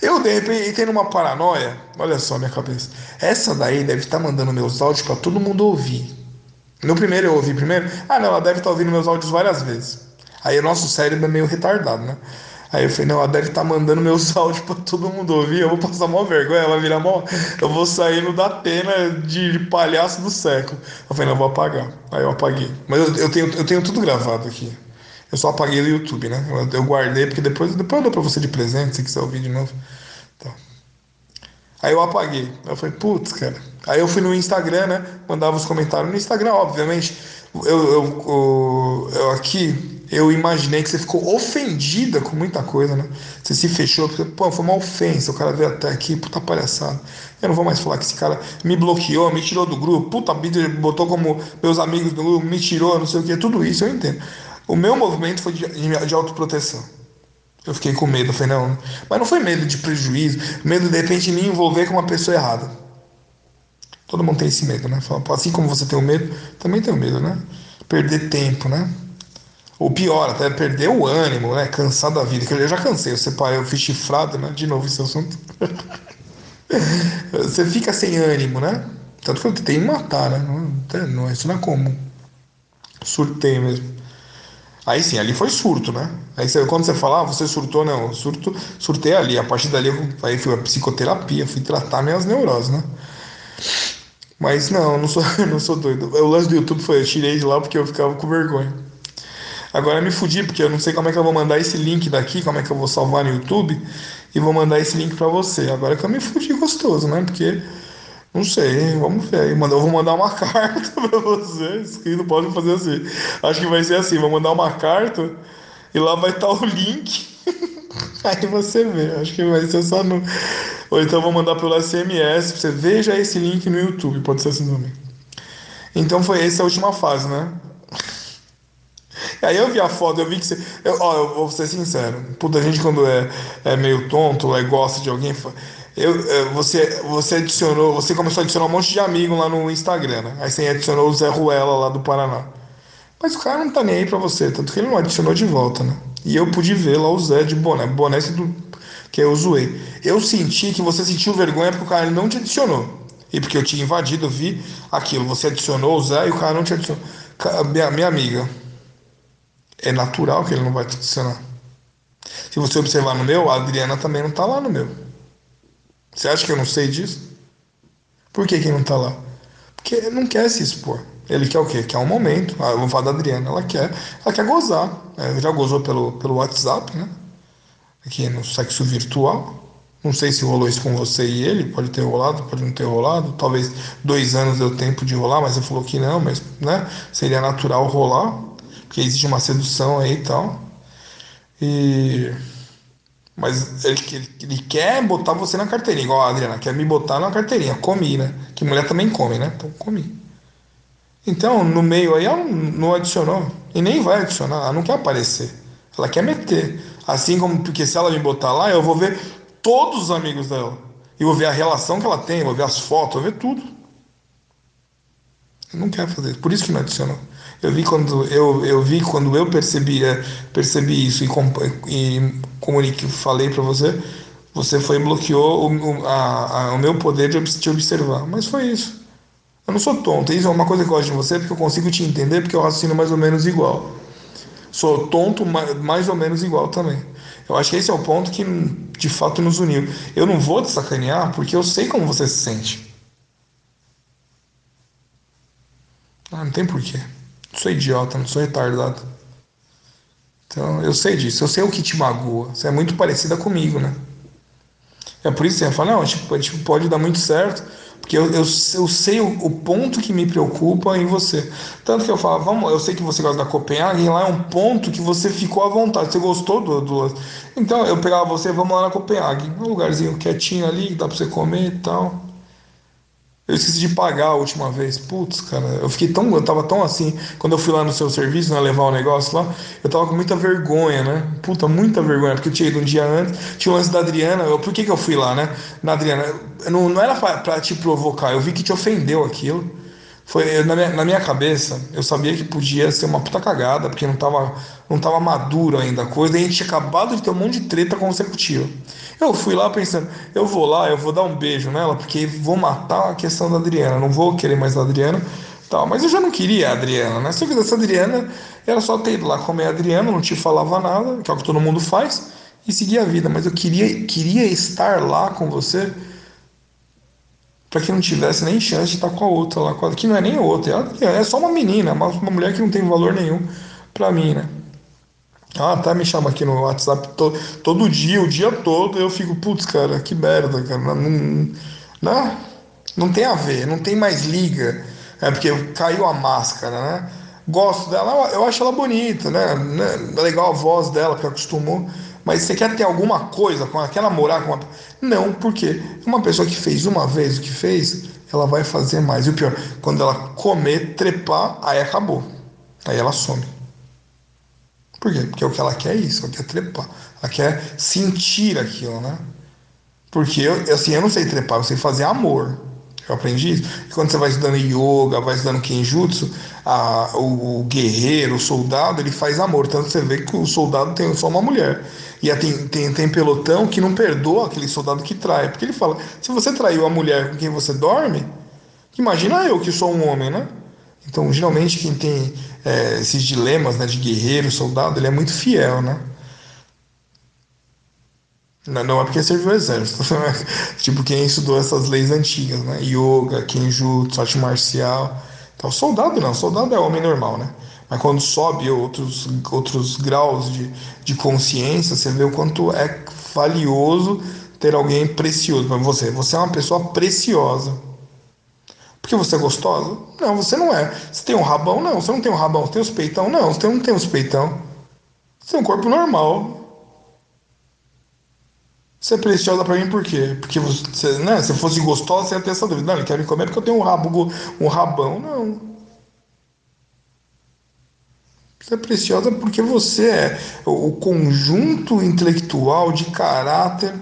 Eu, de repente, entrei numa paranoia. Olha só minha cabeça. Essa daí deve estar tá mandando meus áudios para todo mundo ouvir. No primeiro eu ouvi primeiro. Ah, não, ela deve estar tá ouvindo meus áudios várias vezes. Aí o nosso cérebro é meio retardado, né? Aí eu falei, não, ela deve estar tá mandando meus áudios pra todo mundo ouvir, eu vou passar mó vergonha, ela vai virar mó. Eu vou sair no da pena de, de palhaço do século. Eu falei, não, eu vou apagar. Aí eu apaguei. Mas eu, eu, tenho, eu tenho tudo gravado aqui. Eu só apaguei do YouTube, né? Eu, eu guardei, porque depois, depois eu dou pra você de presente, se quiser ouvir de novo. Então. Aí eu apaguei. Eu falei, putz, cara. Aí eu fui no Instagram, né? Mandava os comentários no Instagram, obviamente. Eu, eu, eu, aqui eu imaginei que você ficou ofendida com muita coisa, né? Você se fechou, porque, pô, foi uma ofensa, o cara veio até aqui, puta palhaçada. Eu não vou mais falar que esse cara me bloqueou, me tirou do grupo, puta vida, botou como meus amigos do grupo, me tirou, não sei o que, tudo isso eu entendo. O meu movimento foi de, de autoproteção. Eu fiquei com medo, eu falei, não. Mas não foi medo de prejuízo, medo de repente me envolver com uma pessoa errada. Todo mundo tem esse medo, né? Assim como você tem o medo, também tem o medo, né? Perder tempo, né? Ou pior, até perder o ânimo, né? Cansado da vida. Que eu já cansei, eu separei, eu fui chifrado, né? De novo esse assunto. você fica sem ânimo, né? Tanto que eu tentei matar, né? Não, não, isso não é comum. Surtei mesmo. Aí sim, ali foi surto, né? Aí você, quando você fala, ah, você surtou, não, surto, surtei ali. A partir dali, eu, aí fui a psicoterapia, fui tratar minhas neuroses, né? Mas não, não sou, não sou doido. O lance do YouTube foi, eu tirei de lá porque eu ficava com vergonha. Agora me fudi, porque eu não sei como é que eu vou mandar esse link daqui, como é que eu vou salvar no YouTube e vou mandar esse link para você. Agora que eu me fudi gostoso, né? Porque não sei, vamos ver aí. Eu vou mandar uma carta para você. Escrito pode fazer assim. Acho que vai ser assim: vou mandar uma carta e lá vai estar o link. aí você vê. Acho que vai ser só no. Ou então vou mandar pelo SMS pra você veja esse link no YouTube. Pode ser assim também. Então foi essa a última fase, né? Aí eu vi a foto, eu vi que você. Eu, ó, eu vou ser sincero. Puta, a gente quando é, é meio tonto, é, gosta de alguém. Eu, é, você, você adicionou, você começou a adicionar um monte de amigo lá no Instagram, né? Aí você adicionou o Zé Ruela lá do Paraná. Mas o cara não tá nem aí pra você, tanto que ele não adicionou de volta, né? E eu pude ver lá o Zé de boné, boné do, que eu zoei. Eu senti que você sentiu vergonha porque o cara não te adicionou. E porque eu tinha invadido, eu vi aquilo. Você adicionou o Zé e o cara não te adicionou. Minha, minha amiga, é natural que ele não vai te adicionar. Se você observar no meu, a Adriana também não está lá no meu. Você acha que eu não sei disso? Por que, que não está lá? Porque não quer se expor. Ele quer o quê? Quer um momento. Ah, eu vou falar da Adriana. Ela quer, ela quer gozar. Ela já gozou pelo, pelo WhatsApp, né? Aqui no sexo virtual. Não sei se rolou isso com você e ele. Pode ter rolado, pode não ter rolado. Talvez dois anos deu tempo de rolar, mas ele falou que não. Mas, né? Seria natural rolar porque existe uma sedução aí e tal. E. Mas ele, ele, ele, quer botar você na carteirinha, igual a Adriana, quer me botar na carteirinha. Comi, né? Que mulher também come, né? Então comi. Então, no meio aí, ela não adicionou. E nem vai adicionar, ela não quer aparecer. Ela quer meter. Assim como, porque se ela me botar lá, eu vou ver todos os amigos dela. E vou ver a relação que ela tem, vou ver as fotos, vou ver tudo. Eu não quero fazer. Por isso que não adicionou. Eu vi quando eu, eu vi quando eu percebi, percebi isso e, e comuniquei, falei para você, você foi e bloqueou o, a, a, o meu poder de te observar. Mas foi isso. Eu não sou tonto. Isso é uma coisa que eu gosto de você porque eu consigo te entender porque eu raciocino mais ou menos igual. Sou tonto mais ou menos igual também. Eu acho que esse é o ponto que de fato nos uniu. Eu não vou te sacanear porque eu sei como você se sente. Ah, não tem porquê. Não sou idiota, não sou retardado. Então, eu sei disso. Eu sei o que te magoa. Você é muito parecida comigo, né? É por isso que você fala, não, tipo, a gente pode dar muito certo, porque eu, eu, eu sei o, o, ponto que me preocupa em você. Tanto que eu falo, vamos, eu sei que você gosta da Copenhague, lá é um ponto que você ficou à vontade, você gostou do, do. Então eu pegava você, vamos lá na Copenhague, um lugarzinho quietinho ali, dá pra você comer e tal. Eu esqueci de pagar a última vez. Putz, cara, eu fiquei tão. Eu tava tão assim. Quando eu fui lá no seu serviço, né, levar o negócio lá, eu tava com muita vergonha, né? Puta, muita vergonha, porque eu tinha ido um dia antes. Tinha o lance da Adriana. Eu, por que, que eu fui lá, né? Na Adriana. Não, não era pra, pra te provocar, eu vi que te ofendeu aquilo. Foi, na, minha, na minha cabeça, eu sabia que podia ser uma puta cagada, porque não tava, não tava maduro ainda a coisa, e a gente tinha acabado de ter um monte de treta consecutiva. Eu fui lá pensando, eu vou lá, eu vou dar um beijo nela, porque vou matar a questão da Adriana, não vou querer mais a Adriana, tal. Mas eu já não queria a Adriana, né? Se eu quisesse a Adriana, era só ter ido lá comer a Adriana, não te falava nada, que é o que todo mundo faz, e seguir a vida. Mas eu queria, queria estar lá com você para que não tivesse nem chance de estar com a outra lá, que não é nem outra, é, é só uma menina, uma, uma mulher que não tem valor nenhum para mim, né? Ah, tá, me chama aqui no WhatsApp to, todo dia, o dia todo, eu fico, putz, cara, que merda, cara, não, não, não, não tem a ver, não tem mais liga, é porque caiu a máscara, né? Gosto dela, eu acho ela bonita, né? É legal a voz dela, que acostumou, mas você quer ter alguma coisa com ela, quer namorar com ela? Não, porque uma pessoa que fez uma vez o que fez, ela vai fazer mais. E o pior, quando ela comer, trepar, aí acabou. Aí ela some. Por quê? Porque o que ela quer é isso, ela quer trepar. Ela quer sentir aquilo, né? Porque eu, assim, eu não sei trepar, eu sei fazer amor. Eu aprendi isso. E quando você vai estudando yoga, vai estudando kenjutsu, a, o, guerreiro, o soldado, ele faz amor. Tanto você vê que o soldado tem só uma mulher. E tem, tem, tem pelotão que não perdoa aquele soldado que trai. Porque ele fala: se você traiu a mulher com quem você dorme, imagina eu que sou um homem, né? Então, geralmente, quem tem é, esses dilemas né, de guerreiro, soldado, ele é muito fiel, né? Não, não é porque serviu o exército. tipo, quem estudou essas leis antigas, né? Yoga, Kenjutsu, arte marcial. Então, soldado não, soldado é homem normal, né? Mas quando sobe outros, outros graus de, de consciência, você vê o quanto é valioso ter alguém precioso para você. Você é uma pessoa preciosa. Porque você é gostosa? Não, você não é. Você tem um rabão? Não, você não tem um rabão. Você tem os peitão? Não, você não tem os peitão. Você tem um corpo normal. Você é preciosa para mim por quê? Porque você, né, se fosse gostosa, você ia ter essa dúvida. Não, ele quer me comer porque eu tenho um rabo, um rabão. Não. Você é preciosa porque você é o conjunto intelectual de caráter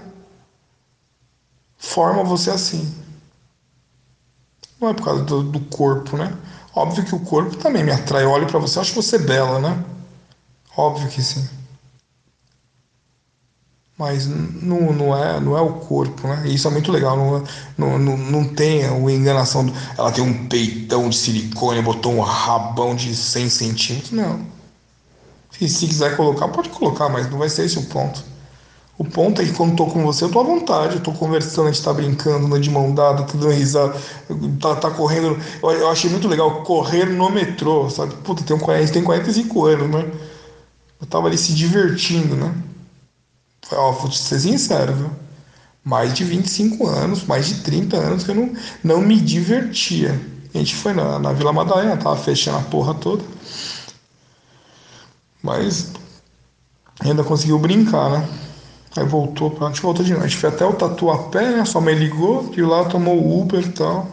forma você assim. Não é por causa do, do corpo, né? Óbvio que o corpo também me atrai. Eu olho para você, acho você bela, né? Óbvio que sim. Mas não, não, é, não é o corpo, né? isso é muito legal. Não, não, não, não tem a enganação. Do, ela tem um peitão de silicone, botou um rabão de 100 centímetros. Não. Se, se quiser colocar, pode colocar, mas não vai ser esse o ponto. O ponto é que quando tô com você, eu tô à vontade, tô conversando, a gente tá brincando, né, de mão dada, tá dando risada, tá, tá correndo. Eu, eu, achei muito legal correr no metrô, sabe? Puta, tem, um, tem 45 anos, né? Eu tava ali se divertindo, né? Ó, vou ser sincero, viu? Mais de 25 anos, mais de 30 anos que eu não, não me divertia. A gente foi na, na Vila Madalena, tava fechando a porra toda. Mas ainda conseguiu brincar, né? Aí voltou pra. A gente voltou de noite. Foi até o Tatuapé, né? Sua mãe ligou, de lá tomou o Uber e tal.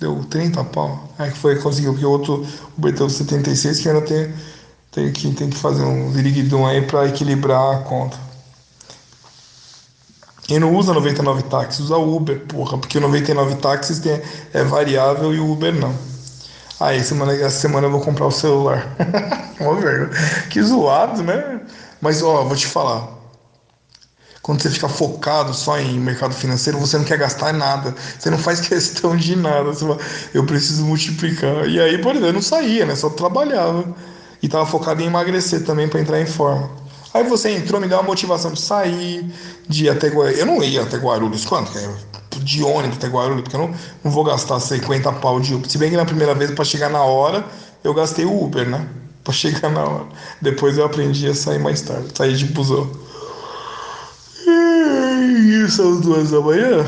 Deu 30 pau. Aí foi conseguiu, porque o outro Uber deu 76 que ainda tem, Tem que, tem que fazer um viriguidum aí para equilibrar a conta. E não usa 99 táxis, usa Uber, porra, porque o 99 táxis tem, é variável e o Uber não. Aí, semana, essa semana eu vou comprar o celular. que zoado, né? Mas, ó, vou te falar. Quando você fica focado só em mercado financeiro, você não quer gastar nada. Você não faz questão de nada. Você fala, eu preciso multiplicar. E aí, por exemplo, eu não saía, né? Só trabalhava. E tava focado em emagrecer também para entrar em forma. Aí você entrou, me deu uma motivação de sair, de ir até Guarulhos. Eu não ia até Guarulhos. Quanto? De ônibus até Guarulhos, porque eu não, não vou gastar 50 pau de Uber. Se bem que na primeira vez, para chegar na hora, eu gastei o Uber, né? Para chegar na hora. Depois eu aprendi a sair mais tarde, sair de busão. E são duas da manhã.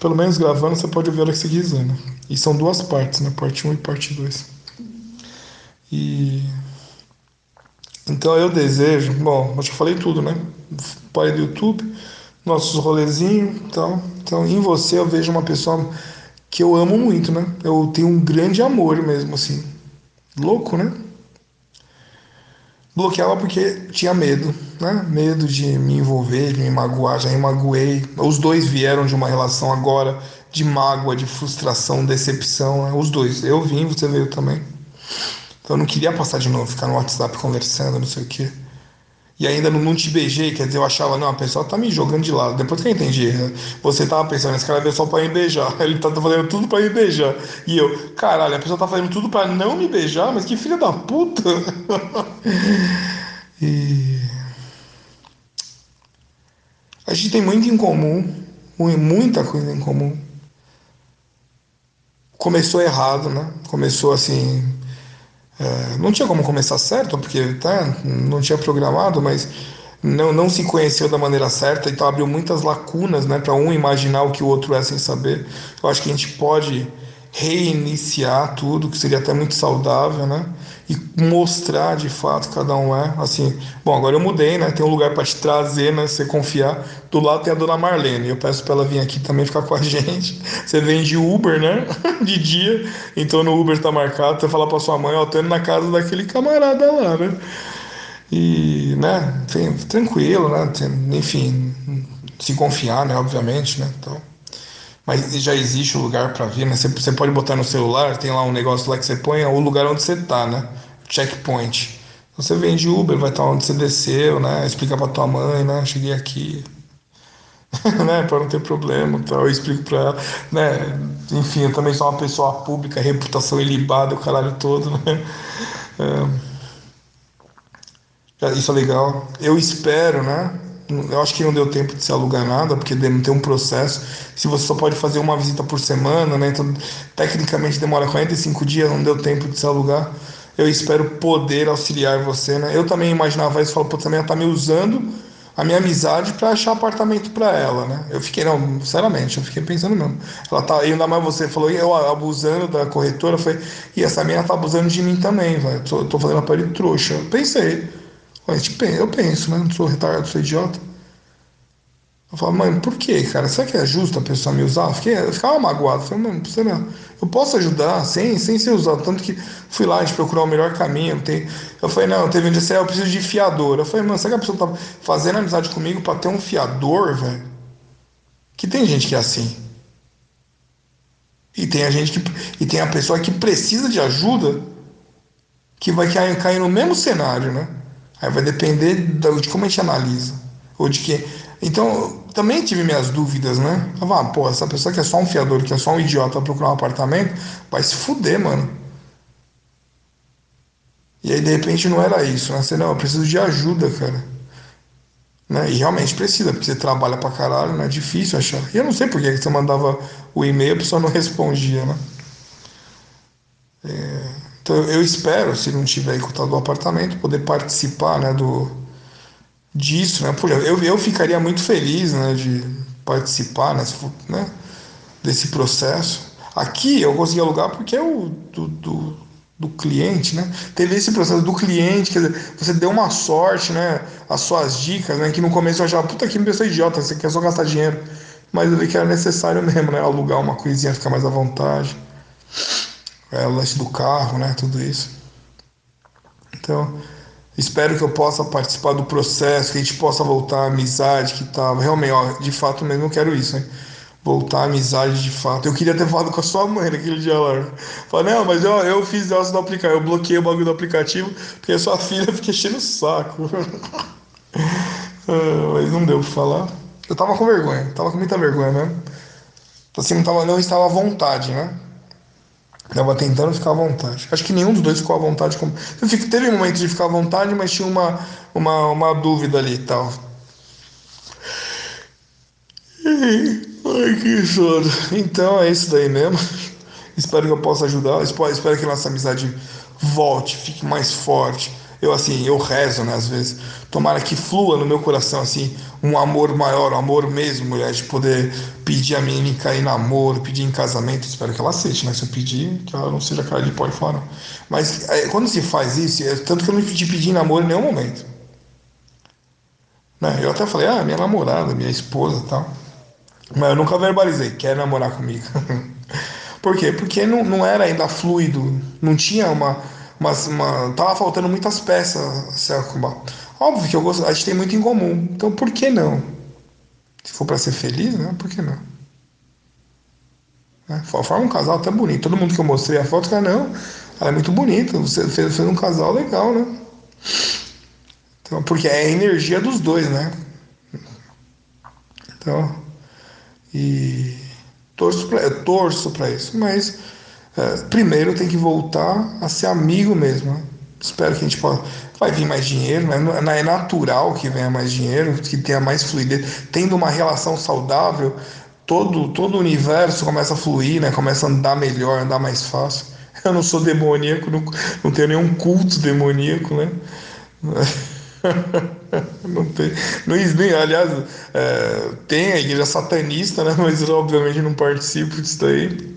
Pelo menos gravando, você pode a hora que você quiser, né? E são duas partes, né? Parte 1 e parte 2. E então eu desejo, bom, eu já falei tudo, né? Pai do YouTube, nossos rolezinhos, então, então em você eu vejo uma pessoa que eu amo muito, né? Eu tenho um grande amor mesmo, assim. Louco, né? Bloqueava porque tinha medo, né? Medo de me envolver, de me magoar, já me magoei. Os dois vieram de uma relação agora de mágoa, de frustração, decepção, né? os dois. Eu vim, você veio também. Então eu não queria passar de novo, ficar no WhatsApp conversando, não sei o quê. E ainda não, não te beijei, quer dizer, eu achava, não, a pessoa tá me jogando de lado. Depois que eu entendi, você tava pensando, esse cara veio só pra me beijar. Ele tá fazendo tudo pra me beijar. E eu, caralho, a pessoa tá fazendo tudo pra não me beijar, mas que filha da puta. e. A gente tem muito em comum, muita coisa em comum. Começou errado, né? Começou assim, é, não tinha como começar certo, porque tá, não tinha programado, mas não, não se conheceu da maneira certa, então abriu muitas lacunas né, para um imaginar o que o outro é sem saber. Eu acho que a gente pode reiniciar tudo, que seria até muito saudável, né? E mostrar de fato cada um é. Assim, bom, agora eu mudei, né? Tem um lugar para te trazer, né? Você confiar. Do lado tem a dona Marlene. Eu peço para ela vir aqui também ficar com a gente. Você vem de Uber, né? De dia. Então no Uber tá marcado. Você fala para sua mãe, ó, tô indo na casa daquele camarada lá, né? E, né? Tranquilo, né? Enfim, se confiar, né? Obviamente, né? Então mas já existe o lugar para vir, né? Você, pode botar no celular, tem lá um negócio lá que você põe, é o lugar onde você tá, né? Checkpoint. Você vem de Uber, vai estar onde você desceu, né? Explica para tua mãe, né? Cheguei aqui, né? Para não ter problema, então eu explico para ela, né? Enfim, eu também sou uma pessoa pública, reputação ilibada, o caralho todo, né? É, isso é legal. Eu espero, né? Eu acho que não deu tempo de se alugar nada, porque não tem um processo. Se você só pode fazer uma visita por semana, né? Então, tecnicamente demora 45 dias, não deu tempo de se alugar. Eu espero poder auxiliar você, né? Eu também imaginava isso, falou, pô, também ela tá me usando a minha amizade para achar apartamento para ela, né? Eu fiquei, não, sinceramente, eu fiquei pensando mesmo. Ela tá, ainda mais você falou, eu abusando da corretora, foi, e essa menina tá abusando de mim também, velho. Tô, tô fazendo aparelho trouxa. Eu pensei. Eu penso, né? Não sou retardado, sou idiota. Eu falo, mãe, por que, cara? Será que é justo a pessoa me usar? Eu, fiquei, eu ficava magoado. Eu falei, você não, eu posso ajudar sem, sem ser usado. Tanto que fui lá, a gente procurou o melhor caminho. Tem, eu falei, não, teve um dia eu preciso de fiador. Eu falei, mano, será que a pessoa tá fazendo amizade comigo para ter um fiador, velho? Que tem gente que é assim. E tem a gente que. E tem a pessoa que precisa de ajuda que vai cair no mesmo cenário, né? Aí vai depender de como a gente analisa. Ou de que. Então, também tive minhas dúvidas, né? Falava, ah, pô, essa pessoa que é só um fiador, que é só um idiota procurar um apartamento, vai se fuder, mano. E aí, de repente, não era isso, né? Você, não, eu preciso de ajuda, cara. Né? E realmente precisa, porque você trabalha pra caralho, né? É difícil achar. E eu não sei por que você mandava o e-mail, a pessoa não respondia, né? É... Então eu espero, se não tiver encurtado o apartamento, poder participar né, do, disso. Né? Por, eu, eu ficaria muito feliz né, de participar né, né, desse processo. Aqui eu consegui alugar porque é o do, do, do, cliente, né? Teve esse processo do cliente, quer dizer, você deu uma sorte, né? As suas dicas, né? Que no começo eu achava, puta que me pessoa idiota, você quer só gastar dinheiro. Mas eu vi que era necessário mesmo, né? Alugar uma coisinha, ficar mais à vontade é, o lance do carro, né? Tudo isso. Então, Espero que eu possa participar do processo, que a gente possa voltar à amizade que tava. Realmente, ó, de fato mesmo eu quero isso, hein? Voltar à amizade de fato. Eu queria ter falado com a sua mãe naquele dia lá. Falei, não, mas eu, eu fiz essa do aplicativo. Eu bloqueei o bagulho do aplicativo porque a sua filha fica enchendo o saco. Ah, mas não deu pra falar. Eu tava com vergonha, tava com muita vergonha mesmo. Assim, não, tava, não estava à vontade, né? Tava tentando ficar à vontade. Acho que nenhum dos dois ficou à vontade. Com... Teve momentos de ficar à vontade, mas tinha uma, uma, uma dúvida ali e tal. Ai, que sono. Então é isso daí mesmo. Espero que eu possa ajudar. Espero que nossa amizade volte, fique mais forte eu assim, eu rezo, né, às vezes, tomara que flua no meu coração, assim, um amor maior, um amor mesmo, mulher, de poder pedir a menina cair namoro, pedir em casamento, espero que ela aceite, né, se eu pedir, que ela não seja cara de pó de fora. Mas é, quando se faz isso, é, tanto que eu não pedi pedir em namoro em nenhum momento. Né, eu até falei, ah, minha namorada, minha esposa e tal, mas eu nunca verbalizei, quer namorar comigo. Por quê? Porque não, não era ainda fluido, não tinha uma mas uma, tava faltando muitas peças arrumar. Óbvio que eu gosto, a gente tem muito em comum, então por que não? Se for para ser feliz, né? Por que não? É, forma um casal até bonito. Todo mundo que eu mostrei a foto, cara, não, ela é muito bonita. Você fez, fez um casal legal, né? Então, porque é a energia dos dois, né? Então, e torço para torço isso, mas é, primeiro tem que voltar a ser amigo mesmo. Né? Espero que a gente possa. Vai vir mais dinheiro, né? é natural que venha mais dinheiro, que tenha mais fluidez. Tendo uma relação saudável, todo, todo o universo começa a fluir, né? começa a andar melhor, andar mais fácil. Eu não sou demoníaco, não, não tenho nenhum culto demoníaco, né? não tem, não, nem, aliás, é, tem a igreja satanista, né? Mas obviamente não participo disso daí.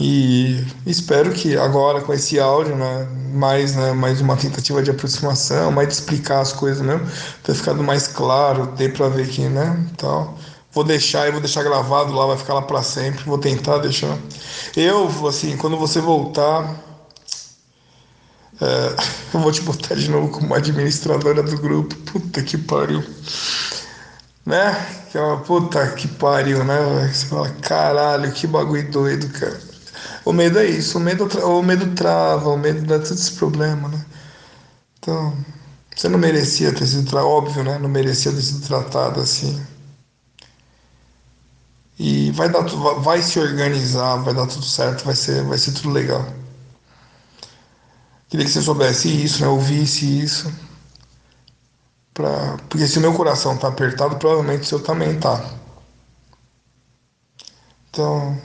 E espero que agora com esse áudio, né, mais, né, mais uma tentativa de aproximação, mais de explicar as coisas mesmo, ter ficado mais claro, ter para ver que, né, tal. Vou deixar, eu vou deixar gravado lá, vai ficar lá para sempre. Vou tentar deixar. Eu, assim, quando você voltar, é, eu vou te botar de novo como administradora do grupo. Puta que pariu. Né? Que é uma puta que pariu, né? Você fala, caralho, que bagulho doido, cara. O medo é isso, o medo, o medo trava, o medo dá todos esses problemas, né? Então, você não merecia ter sido tratado, óbvio, né? Não merecia ter sido tratado assim. E vai dar vai se organizar, vai dar tudo certo, vai ser, vai ser tudo legal. Queria que você soubesse isso, né? Ouvisse isso. Pra... Porque se o meu coração tá apertado, provavelmente o seu também tá. Então,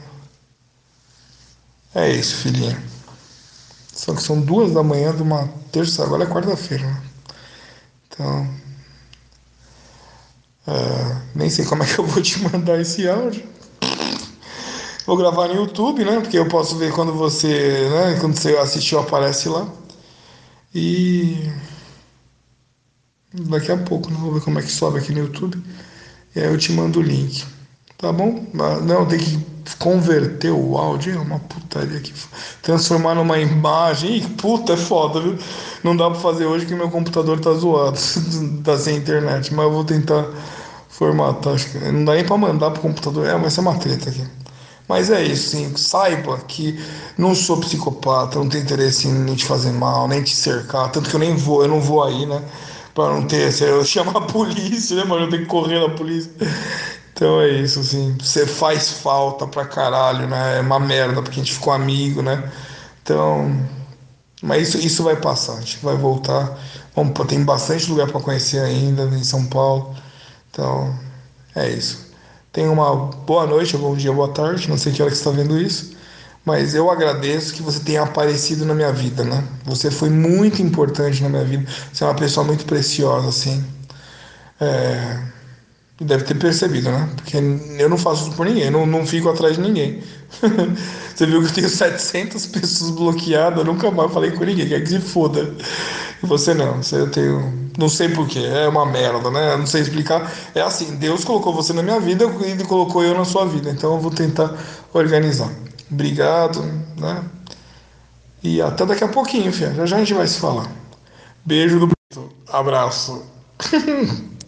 é isso, filhinha. Só que são duas da manhã de uma terça, agora é quarta-feira. Né? Então. É, nem sei como é que eu vou te mandar esse áudio. Vou gravar no YouTube, né? Porque eu posso ver quando você, né? Quando você assistiu, aparece lá. E daqui a pouco, né? Vou ver como é que sobe aqui no YouTube. E aí eu te mando o link. Tá bom? Não, tem que converter o áudio é uma putaria que transformar numa imagem, Ih, puta, é foda, viu? Não dá para fazer hoje que meu computador tá zoado, tá sem internet, mas eu vou tentar formatar, acho que não dá nem para mandar pro computador, é, vai ser uma treta aqui. Mas é isso, sim. Saiba que não sou psicopata, não tenho interesse em te fazer mal, nem te cercar, tanto que eu nem vou, eu não vou aí, né? Pra não ter, eu chamar a polícia, né, mano? Eu tenho que correr na polícia. Então é isso, assim. Você faz falta pra caralho, né? É uma merda porque a gente ficou amigo, né? Então. Mas isso, isso vai passar, a gente vai voltar. Vamos, tem bastante lugar para conhecer ainda em São Paulo. Então, é isso. Tenha uma boa noite, bom dia, boa tarde. Não sei que hora que você está vendo isso. Mas eu agradeço que você tenha aparecido na minha vida, né? Você foi muito importante na minha vida. Você é uma pessoa muito preciosa, assim. É Deve ter percebido, né? Porque eu não faço isso por ninguém, não, não fico atrás de ninguém. Você viu que eu tenho 700 pessoas bloqueadas, eu nunca mais falei com ninguém, quer que se foda. E você não, você tem. Não sei porquê, é uma merda, né? Eu não sei explicar. É assim, Deus colocou você na minha vida e ele colocou eu na sua vida, então eu vou tentar organizar. Obrigado, né? E até daqui a pouquinho, filha. Já já a gente vai se falar. Beijo do. Abraço.